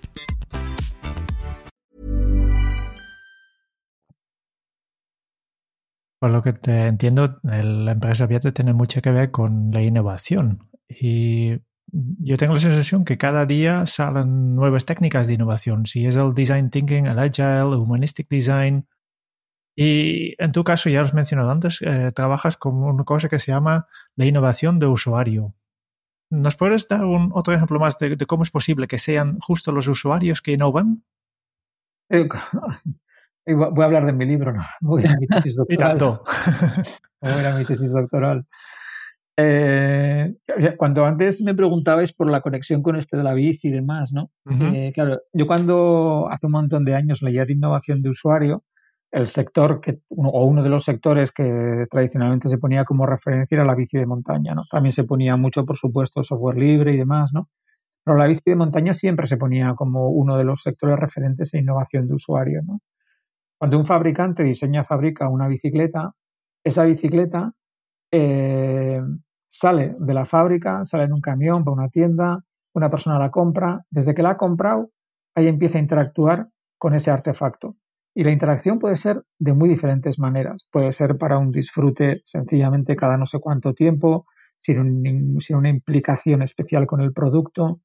Por lo que te entiendo, la empresa Viate tiene mucho que ver con la innovación. Y yo tengo la sensación que cada día salen nuevas técnicas de innovación. Si es el design thinking, el agile, el humanistic design. Y en tu caso, ya has mencionado antes, eh, trabajas con una cosa que se llama la innovación de usuario. ¿Nos puedes dar un, otro ejemplo más de, cómo es posible que sean justo los usuarios que innovan? Voy a hablar de mi libro, no voy a mi tesis doctoral. voy a mi tesis doctoral. Eh, cuando antes me preguntabais por la conexión con este de la bici y demás, ¿no? Eh, claro, yo cuando hace un montón de años leía de innovación de usuario, el sector que, o uno de los sectores que tradicionalmente se ponía como referencia era la bici de montaña, ¿no? También se ponía mucho, por supuesto, software libre y demás, ¿no? Pero la bici de montaña siempre se ponía como uno de los sectores referentes en innovación de usuario, ¿no? Cuando un fabricante diseña, fabrica una bicicleta, esa bicicleta eh, sale de la fábrica, sale en un camión, va a una tienda, una persona la compra, desde que la ha comprado, ahí empieza a interactuar con ese artefacto. Y la interacción puede ser de muy diferentes maneras. Puede ser para un disfrute sencillamente cada no sé cuánto tiempo, sin, sin una implicación especial con el producto.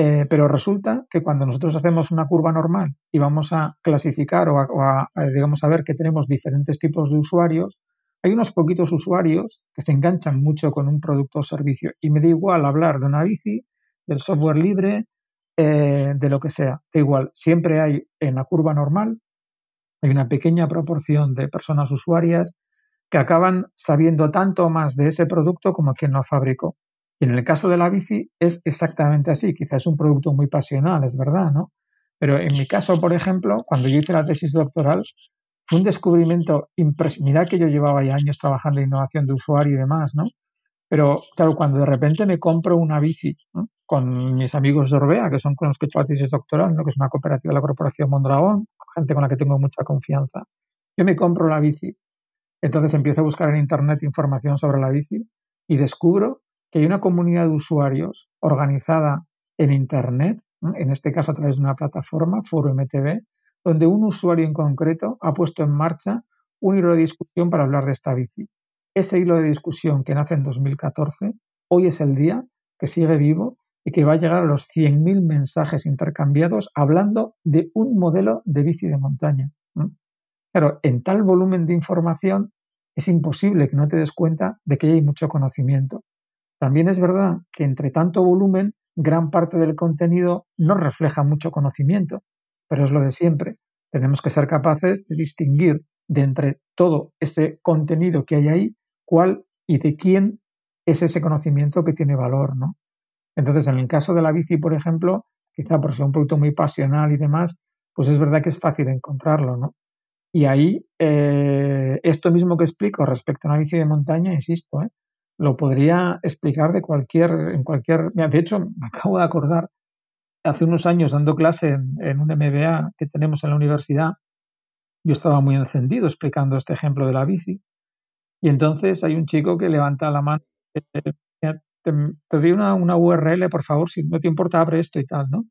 Eh, pero resulta que cuando nosotros hacemos una curva normal y vamos a clasificar o a, digamos, a ver que tenemos diferentes tipos de usuarios, hay unos poquitos usuarios que se enganchan mucho con un producto o servicio y me da igual hablar de una bici, del software libre, eh, de lo que sea. Da igual, siempre hay en la curva normal, hay una pequeña proporción de personas usuarias que acaban sabiendo tanto más de ese producto como quien lo fabricó. Y en el caso de la bici es exactamente así. Quizás es un producto muy pasional, es verdad, ¿no? Pero en mi caso, por ejemplo, cuando yo hice la tesis doctoral, fue un descubrimiento impresionante. Mira que yo llevaba ya años trabajando en innovación de usuario y demás, ¿no? Pero claro, cuando de repente me compro una bici con mis amigos de Orbea, que son con los que he hecho la tesis doctoral, ¿no? que es una cooperativa de la Corporación Mondragón, gente con la que tengo mucha confianza, yo me compro la bici. Entonces empiezo a buscar en Internet información sobre la bici y descubro que hay una comunidad de usuarios organizada en Internet, en este caso a través de una plataforma, Foro MTV, donde un usuario en concreto ha puesto en marcha un hilo de discusión para hablar de esta bici. Ese hilo de discusión que nace en 2014, hoy es el día que sigue vivo y que va a llegar a los 100.000 mensajes intercambiados hablando de un modelo de bici de montaña. Pero en tal volumen de información es imposible que no te des cuenta de que hay mucho conocimiento. También es verdad que entre tanto volumen, gran parte del contenido no refleja mucho conocimiento, pero es lo de siempre. Tenemos que ser capaces de distinguir de entre todo ese contenido que hay ahí, cuál y de quién es ese conocimiento que tiene valor, ¿no? Entonces, en el caso de la bici, por ejemplo, quizá por ser un producto muy pasional y demás, pues es verdad que es fácil encontrarlo, ¿no? Y ahí, eh, esto mismo que explico respecto a una bici de montaña, insisto, ¿eh? Lo podría explicar de cualquier, en cualquier. De hecho, me acabo de acordar, hace unos años dando clase en, un MBA que tenemos en la universidad, yo estaba muy encendido explicando este ejemplo de la bici. Y entonces hay un chico que levanta la mano, eh, te, te, doy una, una, URL, por favor, si no te importa, abre esto y tal, ¿no?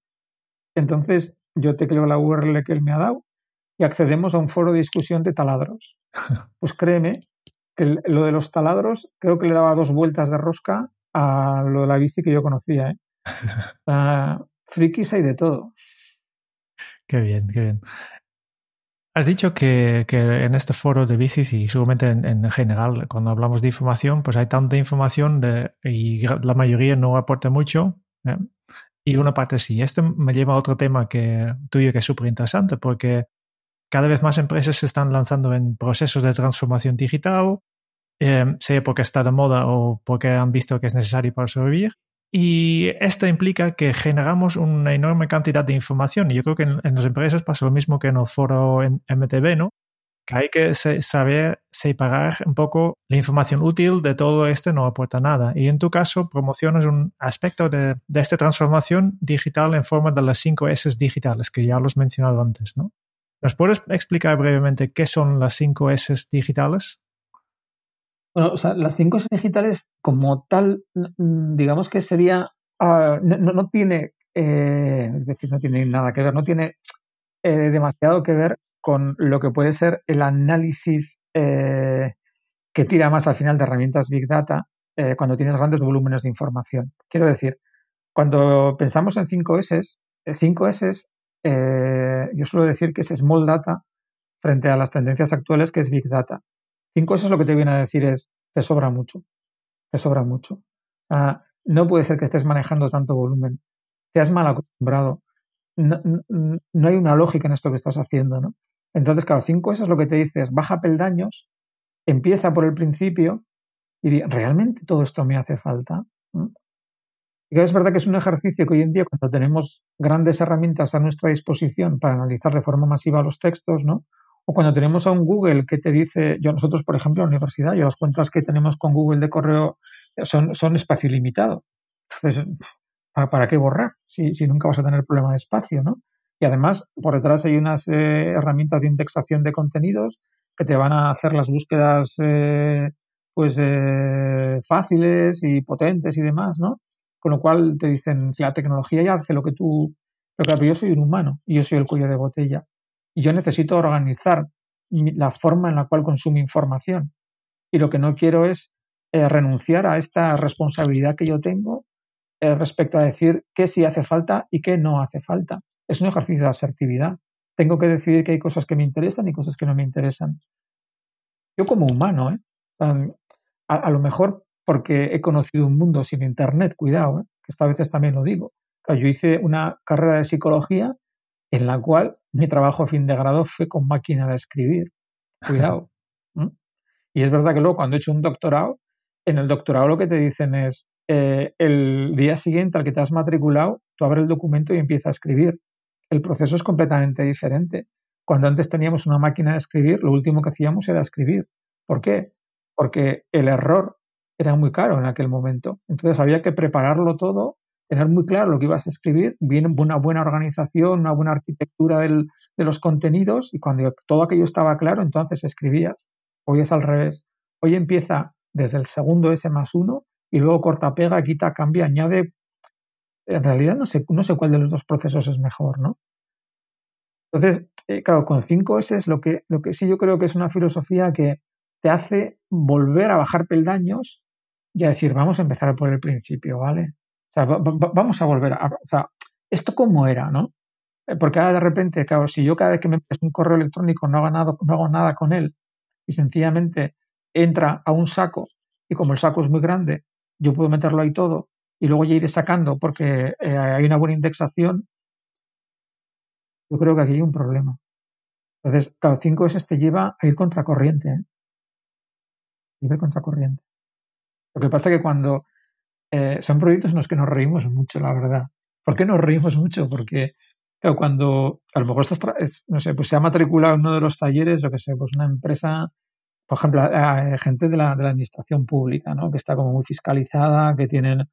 Entonces yo te creo la URL que él me ha dado y accedemos a un foro de discusión de taladros. Pues créeme lo de los taladros creo que le daba dos vueltas de rosca a lo de la bici que yo conocía. ¿eh? frikis hay de todo. Qué bien, qué bien. Has dicho que, que, en este foro de bicis y seguramente en, general, cuando hablamos de información, pues hay tanta información de, y la mayoría no aporta mucho. ¿eh? y una parte sí. Esto me lleva a otro tema que tuyo que es súper interesante porque cada vez más empresas se están lanzando en procesos de transformación digital, eh, sea porque está de moda o porque han visto que es necesario para sobrevivir. Y esto implica que generamos una enorme cantidad de información. Y yo creo que en, las empresas pasa lo mismo que en el foro en MTV, ¿no? que hay que saber separar un poco la información útil de todo este no aporta nada. Y en tu caso promocionas un aspecto de, esta transformación digital en forma de las 5 S digitales, que ya los mencionado antes, ¿no? ¿Nos puedes explicar brevemente qué son las 5 S digitales? Bueno, o sea, las 5 S digitales como tal, digamos que sería, ah, no, tiene, eh, es decir, no tiene nada que ver, no tiene eh, demasiado que ver con lo que puede ser el análisis eh, que tira más al final de herramientas Big Data eh, cuando tienes grandes volúmenes de información. Quiero decir, cuando pensamos en 5S, 5S, eh, yo suelo decir que es Small Data frente a las tendencias actuales que es Big Data. 5S lo que te viene a decir es, te sobra mucho, te sobra mucho. no puede ser que estés manejando tanto volumen, te has mal acostumbrado, no, no, hay una lógica en esto que estás haciendo, ¿no? Entonces, claro, cinco es lo que te dices, baja peldaños, empieza por el principio y ¿realmente todo esto me hace falta? Y es verdad que es un ejercicio que hoy en día, cuando tenemos grandes herramientas a nuestra disposición para analizar de forma masiva los textos, ¿no? O cuando tenemos a un Google que te dice, yo nosotros, por ejemplo, en la universidad, yo las cuentas que tenemos con Google de correo son, son espacio ilimitado. Entonces, ¿para, qué borrar si, si nunca vas a tener problema de espacio, ¿no? Y además, por detrás hay unas eh, herramientas de indexación de contenidos que te van a hacer las búsquedas eh, pues eh, fáciles y potentes y demás, ¿no? Con lo cual te dicen, si la tecnología ya hace lo que tú, lo que yo soy un humano y yo soy el cuello de botella. Y yo necesito organizar la forma en la cual consumo información. Y lo que no quiero es renunciar a esta responsabilidad que yo tengo respecto a decir qué sí hace falta y qué no hace falta es un ejercicio de asertividad. Tengo que decidir que hay cosas que me interesan y cosas que no me interesan. Yo como humano, ¿eh? a, lo mejor porque he conocido un mundo sin Internet, cuidado, ¿eh? que esta veces también lo digo. yo hice una carrera de psicología en la cual mi trabajo a fin de grado fue con máquina de escribir. Cuidado. Y es verdad que luego cuando he hecho un doctorado, en el doctorado lo que te dicen es, eh, el día siguiente al que te has matriculado, tú abres el documento y empiezas a escribir el proceso es completamente diferente. Cuando antes teníamos una máquina de escribir, lo último que hacíamos era escribir. ¿Por qué? Porque el error era muy caro en aquel momento. Entonces había que prepararlo todo, tener muy claro lo que ibas a escribir, bien una buena organización, una buena arquitectura del, de los contenidos y cuando todo aquello estaba claro, entonces escribías. Hoy es al revés. Hoy empieza desde el segundo S más uno y luego corta, pega, quita, cambia, añade en realidad no sé, no sé cuál de los dos procesos es mejor, ¿no? Entonces, eh, claro, con 5S es lo que, lo que sí yo creo que es una filosofía que te hace volver a bajar peldaños y a decir, vamos a empezar por el principio, ¿vale? O sea, vamos a volver a, o sea, ¿esto cómo era, no? Eh, porque ahora de repente, claro, si yo cada vez que me envías un correo electrónico no hago, nada, no hago nada con él y sencillamente entra a un saco y como el saco es muy grande, yo puedo meterlo ahí todo y luego ya iré sacando porque eh, hay una buena indexación, yo creo que aquí hay un problema. Entonces, cada 5S te lleva a ir contracorriente. ¿eh? Ir contracorriente. Lo que pasa es que cuando eh, son proyectos en los que nos reímos mucho, la verdad. ¿Por qué nos reímos mucho? Porque cuando a lo mejor estás, no sé, pues se ha matriculado en uno de los talleres, o que sé, pues una empresa, por ejemplo, gente de la, de la administración pública, ¿no? Que está como muy fiscalizada, que tienen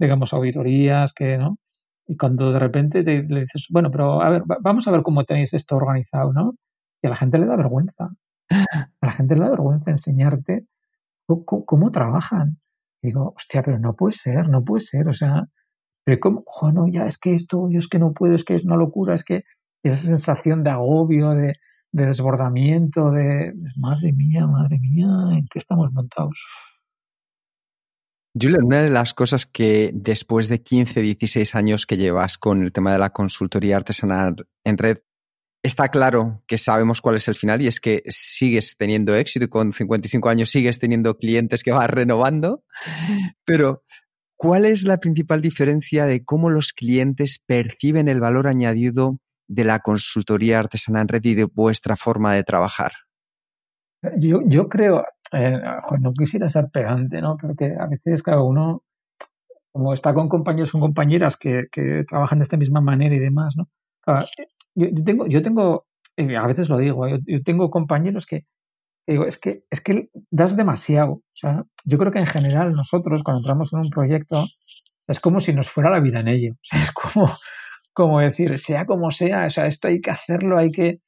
digamos, auditorías, que, ¿no? Y cuando de repente te, le dices, bueno, pero a ver, vamos a ver cómo tenéis esto organizado, ¿no? Y a la gente le da vergüenza. A la gente le da vergüenza enseñarte cómo, trabajan. Digo, hostia, pero no puede ser, no puede ser, o sea, pero ¿cómo? no, ya es que esto, yo es que no puedo, es que es una locura, es que esa sensación de agobio, de, de desbordamiento, de madre mía, madre mía, ¿en qué estamos montados? Julian, una de las cosas que después de 15, 16 años que llevas con el tema de la consultoría artesanal en red, está claro que sabemos cuál es el final y es que sigues teniendo éxito y con 55 años sigues teniendo clientes que vas renovando, pero ¿Cuál es la principal diferencia de cómo los clientes perciben el valor añadido de la consultoría artesana en red y de vuestra forma de trabajar? Yo, yo creo, eh, no quisiera ser pedante, ¿no? Porque a veces cada uno, como está con compañeros o compañeras que, que, trabajan de esta misma manera y demás, ¿no? Yo, tengo, yo tengo, a veces lo digo, yo, yo tengo compañeros que digo, es que, es que das demasiado. O sea, yo creo que en general nosotros cuando entramos en un proyecto es como si nos fuera la vida en ello. Es como, como decir, sea como sea, o sea, esto hay que hacerlo, hay que...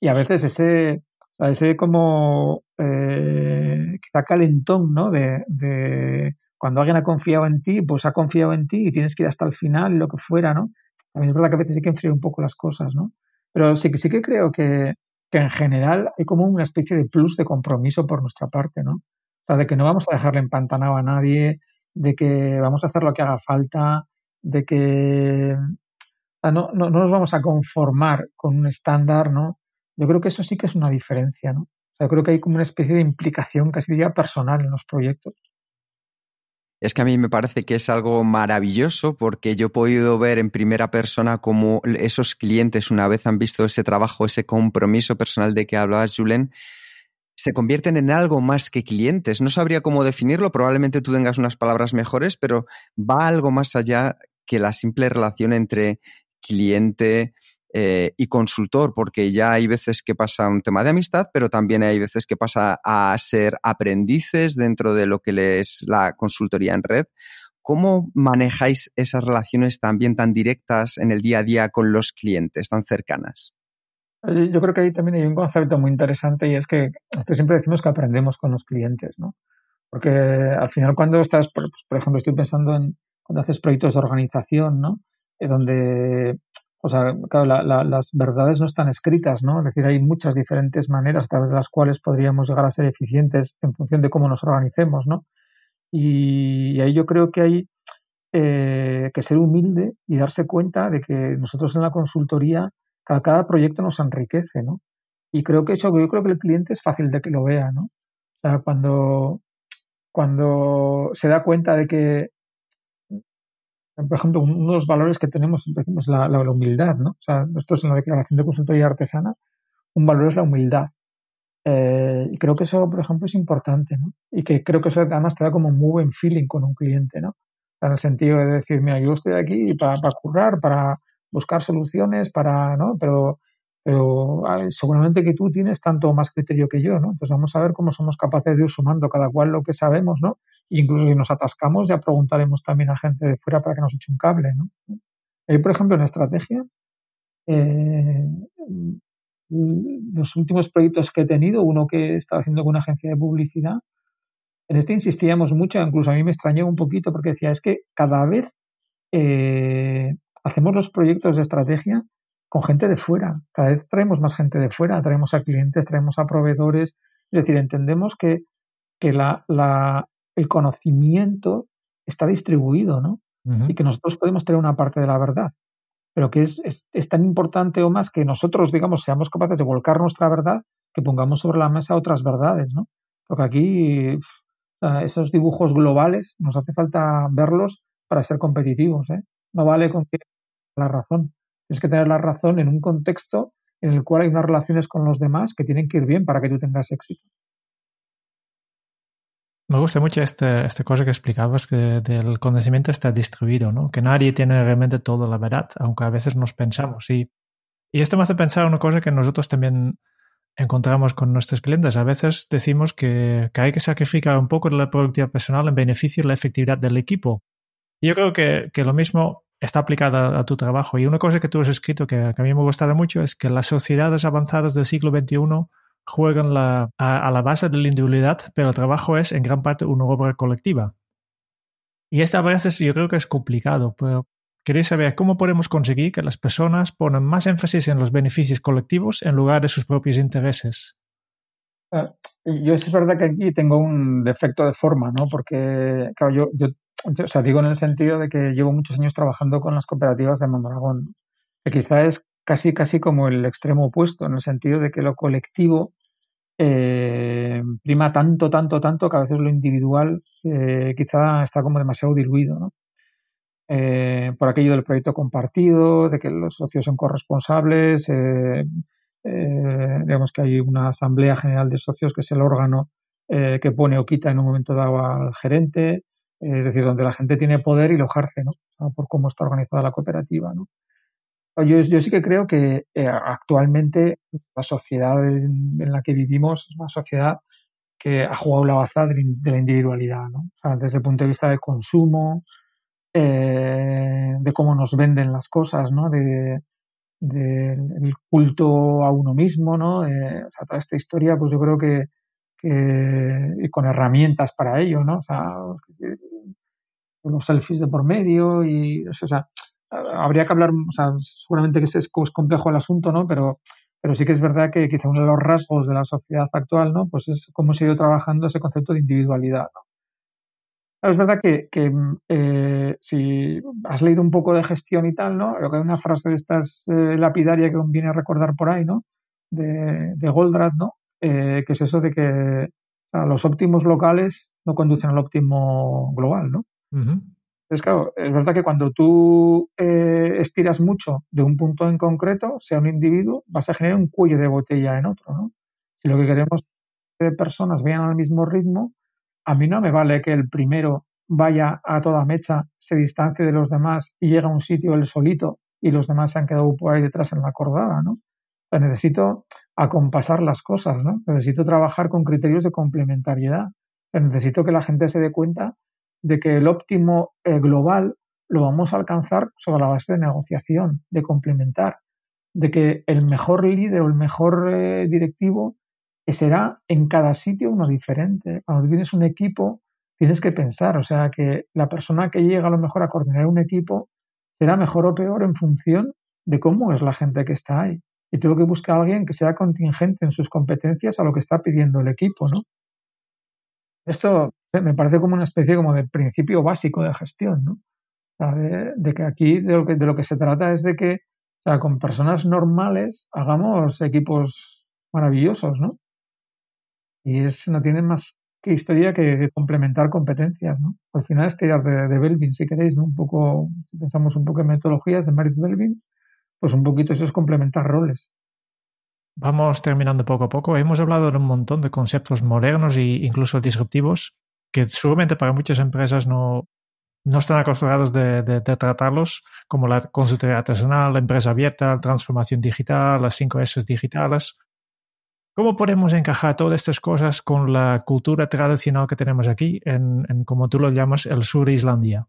Y a veces ese, ese como eh, quizá calentón, ¿no? De, de cuando alguien ha confiado en ti, pues ha confiado en ti y tienes que ir hasta el final, lo que fuera, ¿no? También es verdad que a veces hay que enfriar un poco las cosas, ¿no? Pero sí que sí que creo que, que en general hay como una especie de plus de compromiso por nuestra parte, ¿no? O sea, de que no vamos a dejarle empantanado a nadie, de que vamos a hacer lo que haga falta, de que no, no, nos vamos a conformar con un estándar, ¿no? Yo creo que eso sí que es una diferencia, ¿no? O sea, creo que hay como una especie de implicación casi diría personal en los proyectos es que a mí me parece que es algo maravilloso porque yo he podido ver en primera persona cómo esos clientes, una vez han visto ese trabajo, ese compromiso personal de que hablabas, Julen, se convierten en algo más que clientes. No sabría cómo definirlo, probablemente tú tengas unas palabras mejores, pero va algo más allá que la simple relación entre cliente, eh, y consultor, porque ya hay veces que pasa un tema de amistad, pero también hay veces que pasa a ser aprendices dentro de lo que es la consultoría en red. ¿Cómo manejáis esas relaciones también tan directas en el día a día con los clientes, tan cercanas? Eh, yo creo que ahí también hay un concepto muy interesante y es que siempre decimos que aprendemos con los clientes, ¿no? Porque al final cuando estás, por, ejemplo, estoy pensando en cuando haces proyectos de organización, ¿no? Eh, donde o sea, claro, las verdades no están escritas, ¿no? Es decir, hay muchas diferentes maneras a través de las cuales podríamos llegar a ser eficientes en función de cómo nos organicemos, ¿no? Y, ahí yo creo que hay eh, que ser humilde y darse cuenta de que nosotros en la consultoría cada, cada proyecto nos enriquece, ¿no? Y creo que eso, yo creo que el cliente es fácil de que lo vea, ¿no? O sea, cuando, cuando se da cuenta de que por ejemplo, uno de los valores que tenemos es la, la, humildad, ¿no? O sea, nosotros en la declaración de consultoría artesana, un valor es la humildad. Eh, y creo que eso, por ejemplo, es importante, ¿no? Y que creo que eso además te da como un muy buen feeling con un cliente, ¿no? En el sentido de decir, mira, yo estoy aquí para, para currar, para buscar soluciones, para, ¿no? Pero, pero seguramente que tú tienes tanto más criterio que yo, ¿no? Entonces vamos a ver cómo somos capaces de ir sumando cada cual lo que sabemos, ¿no? Incluso si nos atascamos, ya preguntaremos también a gente de fuera para que nos eche un cable. ¿no? Ahí, por ejemplo, en estrategia, eh, los últimos proyectos que he tenido, uno que estaba haciendo con una agencia de publicidad, en este insistíamos mucho, incluso a mí me extrañó un poquito porque decía, es que cada vez eh, hacemos los proyectos de estrategia con gente de fuera, cada vez traemos más gente de fuera, traemos a clientes, traemos a proveedores, es decir, entendemos que, que la, el conocimiento está distribuido, ¿no? Y que nosotros podemos tener una parte de la verdad, pero que es, es, tan importante o más que nosotros, digamos, seamos capaces de volcar nuestra verdad que pongamos sobre la mesa otras verdades, ¿no? Porque aquí esos dibujos globales nos hace falta verlos para ser competitivos, ¿eh? No vale con que la razón. Tienes que tener la razón en un contexto en el cual hay unas relaciones con los demás que tienen que ir bien para que tú tengas éxito. Me gusta mucho esta, esta cosa que explicabas, que el conocimiento está distribuido, ¿no? que nadie tiene realmente toda la verdad, aunque a veces nos pensamos. Y, y esto me hace pensar una cosa que nosotros también encontramos con nuestros clientes. A veces decimos que, que hay que sacrificar un poco de la productividad personal en beneficio de la efectividad del equipo. Yo creo que, que lo mismo está aplicado a, tu trabajo. Y una cosa que tú has escrito que, que a mí me ha gustado mucho es que las sociedades avanzadas del siglo XXI juegan la, a, la base de la individualidad, pero el trabajo es en gran parte una obra colectiva. Y esta a yo creo que es complicado, pero quería saber cómo podemos conseguir que las personas ponen más énfasis en los beneficios colectivos en lugar de sus propios intereses. Ah, yo es verdad que aquí tengo un defecto de forma, ¿no? Porque, claro, yo, yo, o sea, digo en el sentido de que llevo muchos años trabajando con las cooperativas de Mondragón, que quizá es casi, casi como el extremo opuesto, en el sentido de que lo colectivo eh, prima tanto, tanto, tanto que a veces lo individual eh, quizá está como demasiado diluido, ¿no? Eh, por aquello del proyecto compartido, de que los socios son corresponsables, digamos que hay una asamblea general de socios que es el órgano que pone o quita en un momento dado al gerente, es decir, donde la gente tiene poder y lo ejerce, ¿no? por cómo está organizada la cooperativa, ¿no? Yo, yo sí que creo que eh, actualmente la sociedad en, la que vivimos es una sociedad que ha jugado la baza de, la individualidad, ¿no? O sea, desde el punto de vista del consumo, eh, de cómo nos venden las cosas, ¿no? De, del culto a uno mismo, ¿no? o sea, toda esta historia, pues yo creo que, que y con herramientas para ello, ¿no? O sea, los selfies de por medio y, o sea, habría que hablar, o sea, seguramente que es, complejo el asunto, ¿no? Pero, pero sí que es verdad que quizá uno de los rasgos de la sociedad actual, ¿no? Pues es cómo se ha ido trabajando ese concepto de individualidad, Es verdad que, que eh, si has leído un poco de gestión y tal, ¿no? Creo que hay una frase de estas eh, lapidaria que viene a recordar por ahí, ¿no? De, de Goldratt, ¿no? Eh, que es eso de que los óptimos locales no conducen al óptimo global, ¿no? Entonces, claro, es verdad que cuando tú eh, estiras mucho de un punto en concreto, sea un individuo, vas a generar un cuello de botella en otro, ¿no? Si lo que queremos es que personas vayan al mismo ritmo, a mí no me vale que el primero vaya a toda mecha, se distancie de los demás y llegue a un sitio él solito y los demás se han quedado por ahí detrás en la cordada, ¿no? Necesito acompasar las cosas, ¿no? Necesito trabajar con criterios de complementariedad. necesito que la gente se dé cuenta de que el óptimo eh, global lo vamos a alcanzar sobre la base de negociación, de complementar, de que el mejor líder o el mejor eh, directivo será en cada sitio uno diferente. Cuando tienes un equipo, tienes que pensar, o sea, que la persona que llega a lo mejor a coordinar un equipo será mejor o peor en función de cómo es la gente que está ahí. Y tengo que buscar a alguien que sea contingente en sus competencias a lo que está pidiendo el equipo, ¿no? Esto me parece como una especie como de principio básico de gestión, ¿no? de, que aquí de lo que, de lo que se trata es de que o sea, con personas normales hagamos equipos maravillosos, ¿no? Y es, no tienen más que historia que complementar competencias, ¿no? Al final es tirar de, de Belvin, si queréis, ¿no? Un poco, si pensamos un poco en metodologías de Merit Belvin, pues un poquito eso es complementar roles. Vamos terminando poco a poco. Hemos hablado de un montón de conceptos modernos e incluso disruptivos que seguramente para muchas empresas no, no están acostumbrados de, de, tratarlos, como la consultoría artesanal, la empresa abierta, la transformación digital, las 5 S digitales. ¿Cómo podemos encajar todas estas cosas con la cultura tradicional que tenemos aquí, en, en como tú lo llamas, el sur de Islandia?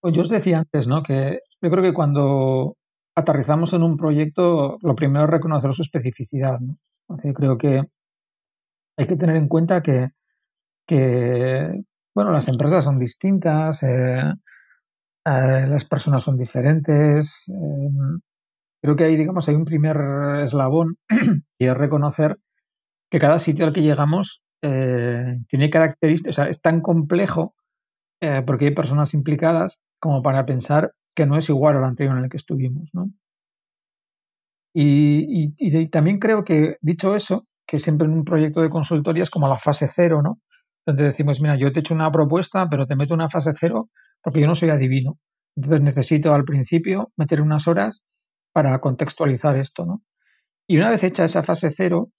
Pues yo os decía antes, ¿no? Que yo creo que cuando aterrizamos en un proyecto, lo primero es reconocer su especificidad. ¿no? creo que hay que tener en cuenta que, que bueno, las empresas son distintas, eh, eh, las personas son diferentes. Eh, creo que ahí, digamos, hay un primer eslabón y es reconocer que cada sitio al que llegamos tiene características, o sea, es tan complejo porque hay personas implicadas como para pensar que no es igual al anterior en el que estuvimos, ¿no? Y, y, también creo que, dicho eso, que siempre en un proyecto de consultoría es como la fase cero, ¿no? Donde decimos, mira, yo te he hecho una propuesta, pero te meto una fase cero porque yo no soy adivino. Entonces necesito al principio meter unas horas para contextualizar esto, ¿no? Y una vez hecha esa fase cero,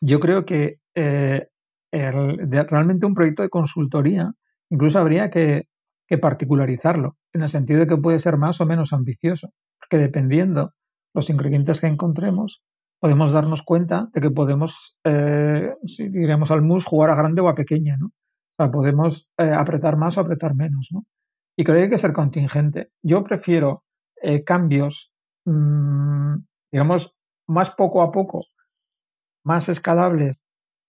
yo creo que eh, realmente un proyecto de consultoría incluso habría que, que particularizarlo en el sentido de que puede ser más o menos ambicioso, porque dependiendo los ingredientes que encontremos, podemos darnos cuenta de que podemos, eh, si diremos al mus, jugar a grande o a pequeña, ¿no? O sea, podemos eh, apretar más o apretar menos, ¿no? Y creo que hay que ser contingente. Yo prefiero eh, cambios, mmm, digamos, más poco a poco, más escalables,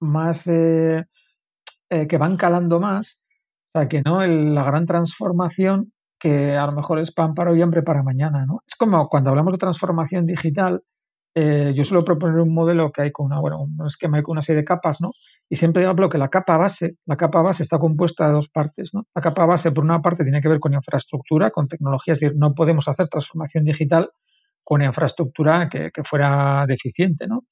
más que van calando más, o sea, que no la gran transformación que a lo mejor es pan para hoy hambre para mañana, ¿no? Es como cuando hablamos de transformación digital, eh, yo suelo proponer un modelo que hay con una, bueno, un esquema con una serie de capas, ¿no? Y siempre hablo que la capa base, la capa base está compuesta de dos partes, ¿no? La capa base, por una parte, tiene que ver con infraestructura, con tecnología, es decir, no podemos hacer transformación digital con infraestructura que, fuera deficiente, ¿no?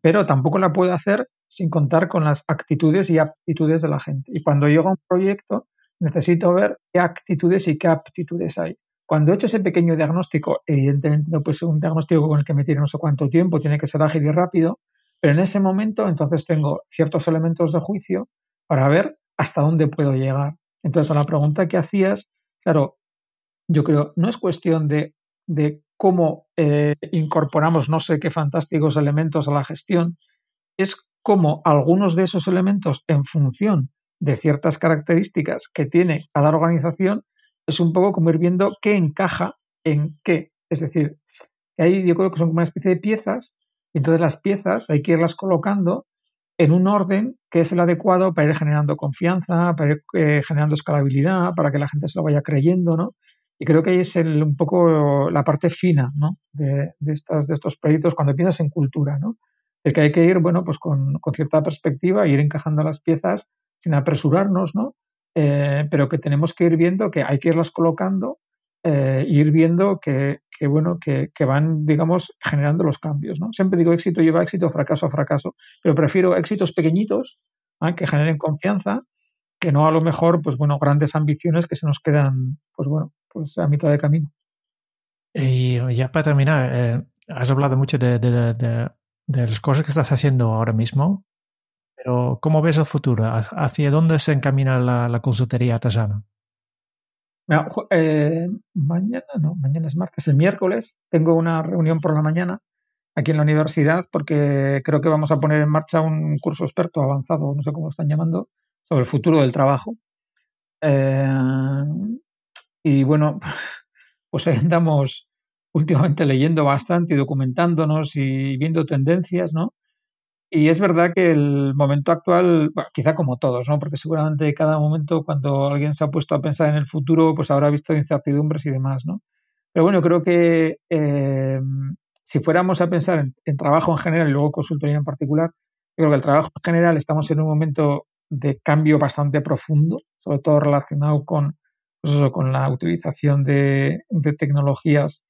pero tampoco la puedo hacer sin contar con las actitudes y aptitudes de la gente. Y cuando llego a un proyecto, necesito ver qué actitudes y qué aptitudes hay. Cuando he hecho ese pequeño diagnóstico, evidentemente no puede ser un diagnóstico con el que me tire no sé cuánto tiempo, tiene que ser ágil y rápido, pero en ese momento entonces tengo ciertos elementos de juicio para ver hasta dónde puedo llegar. Entonces, a la pregunta que hacías, claro, yo creo, no es cuestión de, de cómo eh, incorporamos no sé qué fantásticos elementos a la gestión, es cómo algunos de esos elementos en función de ciertas características que tiene cada organización, es un poco como ir viendo qué encaja en qué. Es decir, ahí yo creo que son como una especie de piezas, y entonces las piezas hay que irlas colocando en un orden que es el adecuado para ir generando confianza, para ir eh, generando escalabilidad, para que la gente se lo vaya creyendo, ¿no? Y creo que ahí es el, un poco la parte fina, ¿no? De, estas, de estos proyectos cuando piensas en cultura, ¿no? El que hay que ir, bueno, pues con, con cierta perspectiva, ir encajando las piezas sin apresurarnos, ¿no? Eh, pero que tenemos que ir viendo que hay que irlas colocando eh, ir viendo que, bueno, que, que, van, digamos, generando los cambios, ¿no? Siempre digo éxito lleva éxito, fracaso a fracaso, pero prefiero éxitos pequeñitos ¿eh? que generen confianza que no a lo mejor, pues bueno, grandes ambiciones que se nos quedan, pues bueno, pues a mitad de camino. Y ya para terminar, eh, has hablado mucho de, de, de, de, las cosas que estás haciendo ahora mismo, pero ¿cómo ves el futuro? ¿Hacia dónde se encamina la, la consultoría? Eh, mañana, no, mañana es martes, el miércoles tengo una reunión por la mañana aquí en la universidad porque creo que vamos a poner en marcha un curso experto avanzado, no sé cómo lo están llamando, sobre el futuro del trabajo. Eh, y bueno, pues andamos últimamente leyendo bastante y documentándonos y viendo tendencias, ¿no? Y es verdad que el momento actual, quizá como todos, ¿no? Porque seguramente cada momento cuando alguien se ha puesto a pensar en el futuro, pues habrá visto incertidumbres y demás, ¿no? Pero bueno, creo que eh, si fuéramos a pensar en, trabajo en general y luego consultoría en particular, creo que el trabajo en general estamos en un momento de cambio bastante profundo, sobre todo relacionado con, pues eso, con la utilización de tecnologías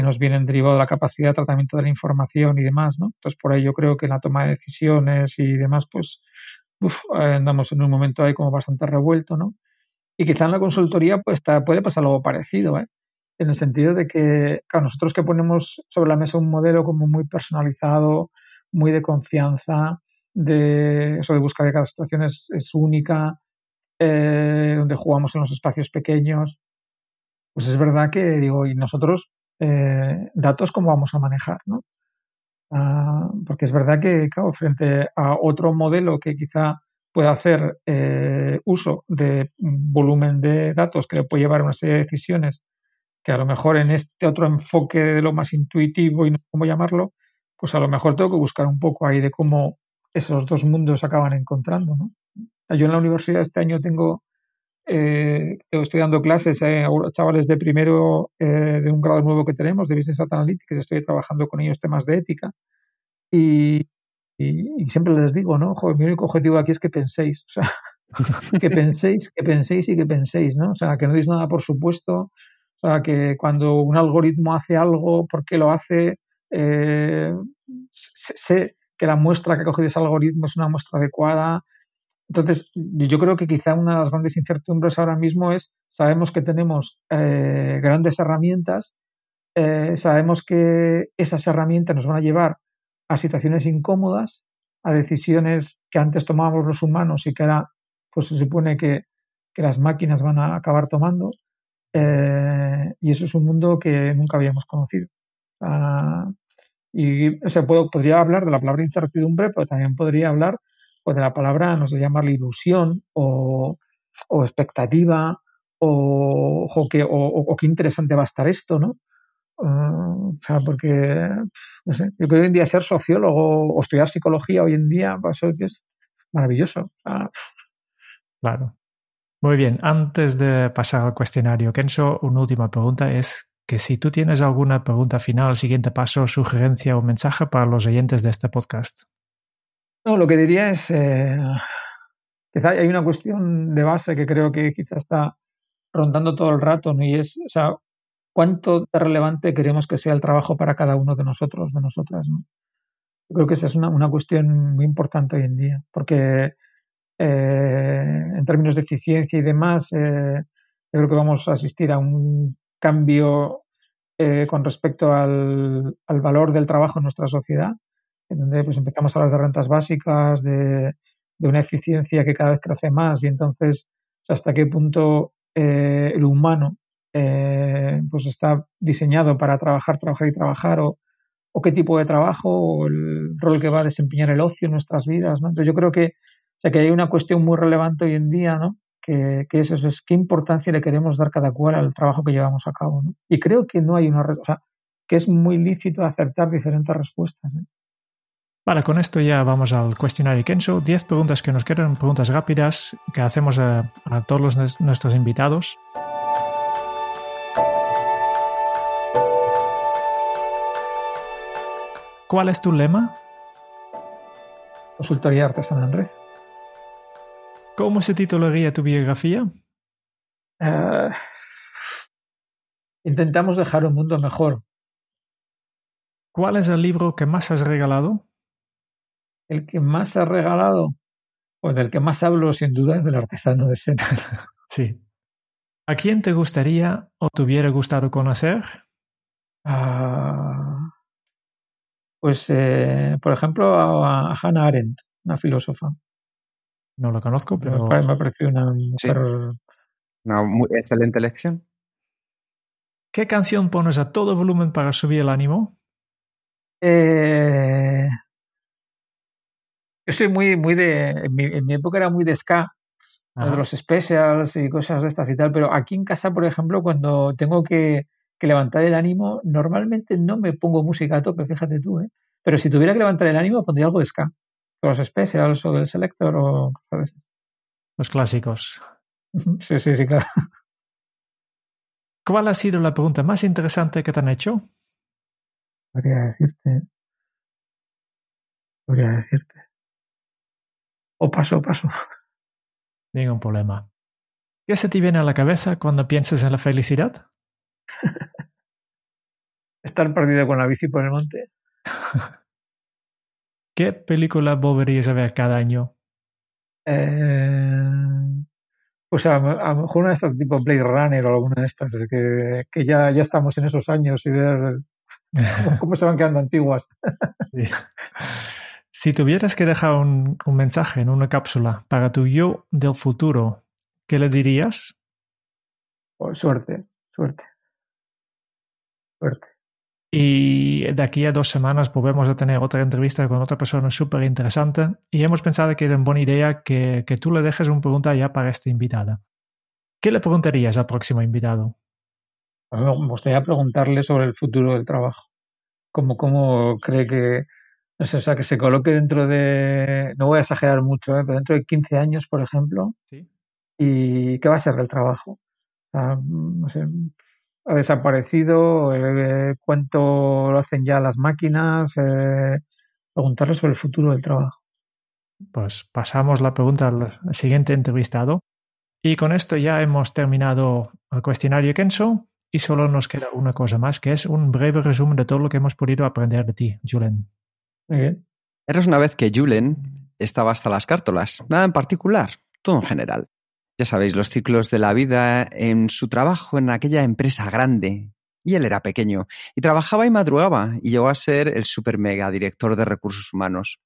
que nos vienen derivados de la capacidad de tratamiento de la información y demás, ¿no? Entonces, por ahí yo creo que en la toma de decisiones y demás, pues, uf, andamos en un momento ahí como bastante revuelto, ¿no? Y quizá en la consultoría, pues, puede pasar algo parecido, ¿eh? En el sentido de que, claro, nosotros que ponemos sobre la mesa un modelo como muy personalizado, muy de confianza, de eso de buscar que cada situación es, es única, eh, donde jugamos en los espacios pequeños, pues es verdad que digo, y nosotros eh, datos cómo vamos a manejar, ¿no? Uh, porque es verdad que, claro, frente a otro modelo que quizá pueda hacer eh, uso de volumen de datos que le puede llevar a una serie de decisiones que a lo mejor en este otro enfoque de lo más intuitivo y no sé cómo llamarlo, pues a lo mejor tengo que buscar un poco ahí de cómo esos dos mundos acaban encontrando, ¿no? Yo en la universidad este año tengo eh, estoy dando clases a chavales de primero eh, de un grado nuevo que tenemos, de Business Analytics, estoy trabajando con ellos temas de ética. Y, y, y siempre les digo, ¿no? Joder, mi único objetivo aquí es que penséis, o sea, que penséis, que penséis y que penséis, ¿no? O sea, que no deis nada por supuesto, o sea, que cuando un algoritmo hace algo, ¿por qué lo hace? Eh, sé que la muestra que ha cogido ese algoritmo es una muestra adecuada, entonces, yo creo que quizá una de las grandes incertidumbres ahora mismo es, sabemos que tenemos eh, grandes herramientas, eh, sabemos que esas herramientas nos van a llevar a situaciones incómodas, a decisiones que antes tomábamos los humanos y que ahora pues se supone que, que las máquinas van a acabar tomando. Eh, y eso es un mundo que nunca habíamos conocido. Uh, y o sea, puedo, podría hablar de la palabra incertidumbre, pero también podría hablar de la palabra, no sé llamarle ilusión o, o expectativa o, o, o, qué interesante va a estar esto, ¿no? Uh, o sea, porque, no sé, yo creo que hoy en día ser sociólogo o estudiar psicología hoy en día, pues es maravilloso. Ah. Claro. Muy bien, antes de pasar al cuestionario, Kenzo, una última pregunta es que si tú tienes alguna pregunta final, siguiente paso, sugerencia o mensaje para los oyentes de este podcast. No, lo que diría es, eh, quizá hay una cuestión de base que creo que quizá está rondando todo el rato, ¿no? Y es, o sea, cuánto de relevante queremos que sea el trabajo para cada uno de nosotros, de nosotras, ¿no? creo que esa es una, una cuestión muy importante hoy en día, porque eh, en términos de eficiencia y demás, eh, yo creo que vamos a asistir a un cambio eh, con respecto al, al, valor del trabajo en nuestra sociedad, en donde pues empezamos a hablar de rentas básicas, de, de una eficiencia que cada vez crece más y entonces hasta qué punto eh, el humano eh, pues está diseñado para trabajar, trabajar y trabajar o, o, qué tipo de trabajo o el rol que va a desempeñar el ocio en nuestras vidas. ¿no? Entonces yo creo que, o sea, que hay una cuestión muy relevante hoy en día, ¿no? que, que es eso, es qué importancia le queremos dar cada cual al trabajo que llevamos a cabo. ¿no? Y creo que no hay una, o sea, que es muy lícito aceptar diferentes respuestas. ¿eh? Vale, con esto ya vamos al cuestionario Kenzo. Diez preguntas que nos quedan, preguntas rápidas que hacemos a, a todos los, nuestros invitados. ¿Cuál es tu lema? Consultoría artesana en red. ¿Cómo se titularía tu biografía? Uh, intentamos dejar un mundo mejor. ¿Cuál es el libro que más has regalado? El que más has regalado, o del que más hablo sin duda es del artesano de Sena. sí. ¿A quién te gustaría o te hubiera gustado conocer? Uh, pues, eh, por ejemplo, a, a, Hannah Arendt, una filósofa. No lo conozco, pero... Me, me pareció una mujer... Sí. Una muy excelente elección. ¿Qué canción pones a todo volumen para subir el ánimo? Eh, yo soy muy, muy de. En mi, en mi época era muy de ska, Ajá. de los specials y cosas de estas y tal, pero aquí en casa, por ejemplo, cuando tengo que, que, levantar el ánimo, normalmente no me pongo música a tope, fíjate tú, ¿eh? Pero si tuviera que levantar el ánimo, pondría algo de ska. De los specials o del selector o Los clásicos. Sí, sí, sí, claro. ¿Cuál ha sido la pregunta más interesante que te han hecho? Podría decirte. Podría decirte. O paso, paso. Ningún problema. ¿Qué se te viene a la cabeza cuando piensas en la felicidad? Estar perdido con la bici por el monte. ¿Qué película volverías a ver cada año? Eh, pues a, a, lo mejor una de estas tipo Blade Runner o alguna de estas, que, que ya, ya estamos en esos años y ver cómo, cómo se van quedando antiguas. Sí. Si tuvieras que dejar un, un, mensaje en una cápsula para tu yo del futuro, ¿qué le dirías? Oh, suerte, suerte. Suerte. Y de aquí a dos semanas volvemos a tener otra entrevista con otra persona súper interesante y hemos pensado que era una buena idea que, que tú le dejes una pregunta ya para esta invitada. ¿Qué le preguntarías al próximo invitado? Me gustaría preguntarle sobre el futuro del trabajo. ¿Cómo, cómo cree que, o sea, que se coloque dentro de, no voy a exagerar mucho, ¿eh? pero dentro de 15 años, por ejemplo, ¿Sí? ¿y qué va a ser del trabajo? O sea, no sé, ha desaparecido, eh, cuánto lo hacen ya las máquinas, eh, preguntarle sobre el futuro del trabajo. Pues pasamos la pregunta al siguiente entrevistado. Y con esto ya hemos terminado el cuestionario Kenzo y solo nos queda una cosa más, que es un breve resumen de todo lo que hemos podido aprender de ti, Julen. Muy. Eras una vez que Julen estaba hasta las cártolas, nada en particular, todo en general. Ya sabéis, los ciclos de la vida en su trabajo en aquella empresa grande. Y él era pequeño, y trabajaba y madrugaba, y llegó a ser el super mega director de recursos humanos.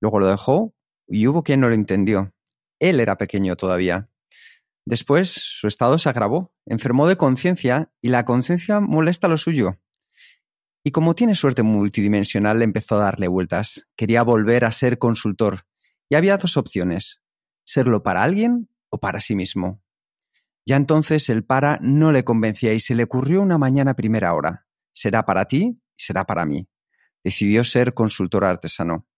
Luego lo dejó, y hubo quien no lo entendió. Él era pequeño todavía. Después su estado se agravó, enfermó de conciencia, y la conciencia molesta lo suyo. Y como tiene suerte multidimensional, empezó a darle vueltas. Quería volver a ser consultor. Y había dos opciones. Serlo para alguien o para sí mismo. Ya entonces el para no le convencía y se le ocurrió una mañana primera hora. Será para ti y será para mí. Decidió ser consultor artesano.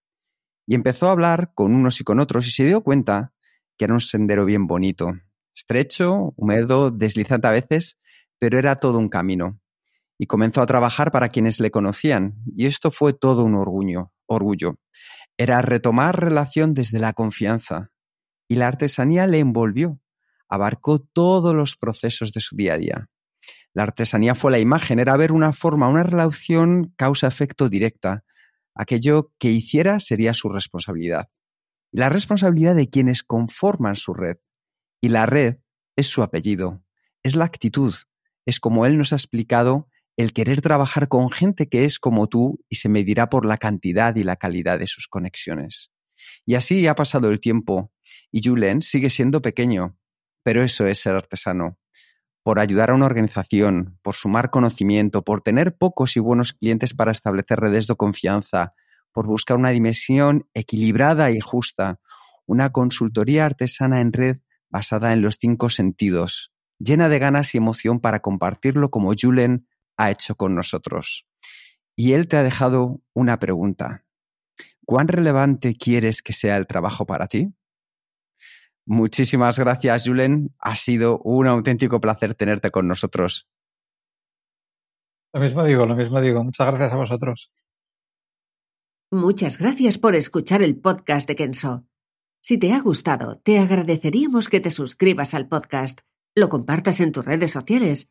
Y empezó a hablar con unos y con otros y se dio cuenta que era un sendero bien bonito. Estrecho, húmedo, deslizante a veces, pero era todo un camino. Y comenzó a trabajar para quienes le conocían, y esto fue todo un orgullo. orgullo. Era retomar relación desde la confianza, y la artesanía le envolvió, abarcó todos los procesos de su día a día. La artesanía fue la imagen, era ver una forma, una relación causa-efecto directa, aquello que hiciera sería su responsabilidad. La responsabilidad de quienes conforman su red. Y la red es su apellido, es la actitud, es como él nos ha explicado el querer trabajar con gente que es como tú y se medirá por la cantidad y la calidad de sus conexiones. Y así ha pasado el tiempo y Julen sigue siendo pequeño, pero eso es ser artesano. Por ayudar a una organización, por sumar conocimiento, por tener pocos y buenos clientes para establecer redes de confianza, por buscar una dimensión equilibrada y justa, una consultoría artesana en red basada en los cinco sentidos, llena de ganas y emoción para compartirlo como Julen ha hecho con nosotros. Y él te ha dejado una pregunta. ¿Cuán relevante quieres que sea el trabajo para ti? Muchísimas gracias, Julen. Ha sido un auténtico placer tenerte con nosotros. Lo mismo digo, lo mismo digo. Muchas gracias a vosotros. Muchas gracias por escuchar el podcast de Kenso. Si te ha gustado, te agradeceríamos que te suscribas al podcast, lo compartas en tus redes sociales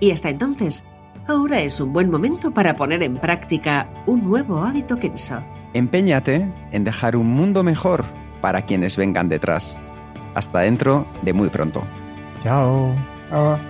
Y hasta entonces, ahora es un buen momento para poner en práctica un nuevo hábito Kenso. Empeñate en dejar un mundo mejor para quienes vengan detrás. Hasta dentro de muy pronto. Chao. Chao.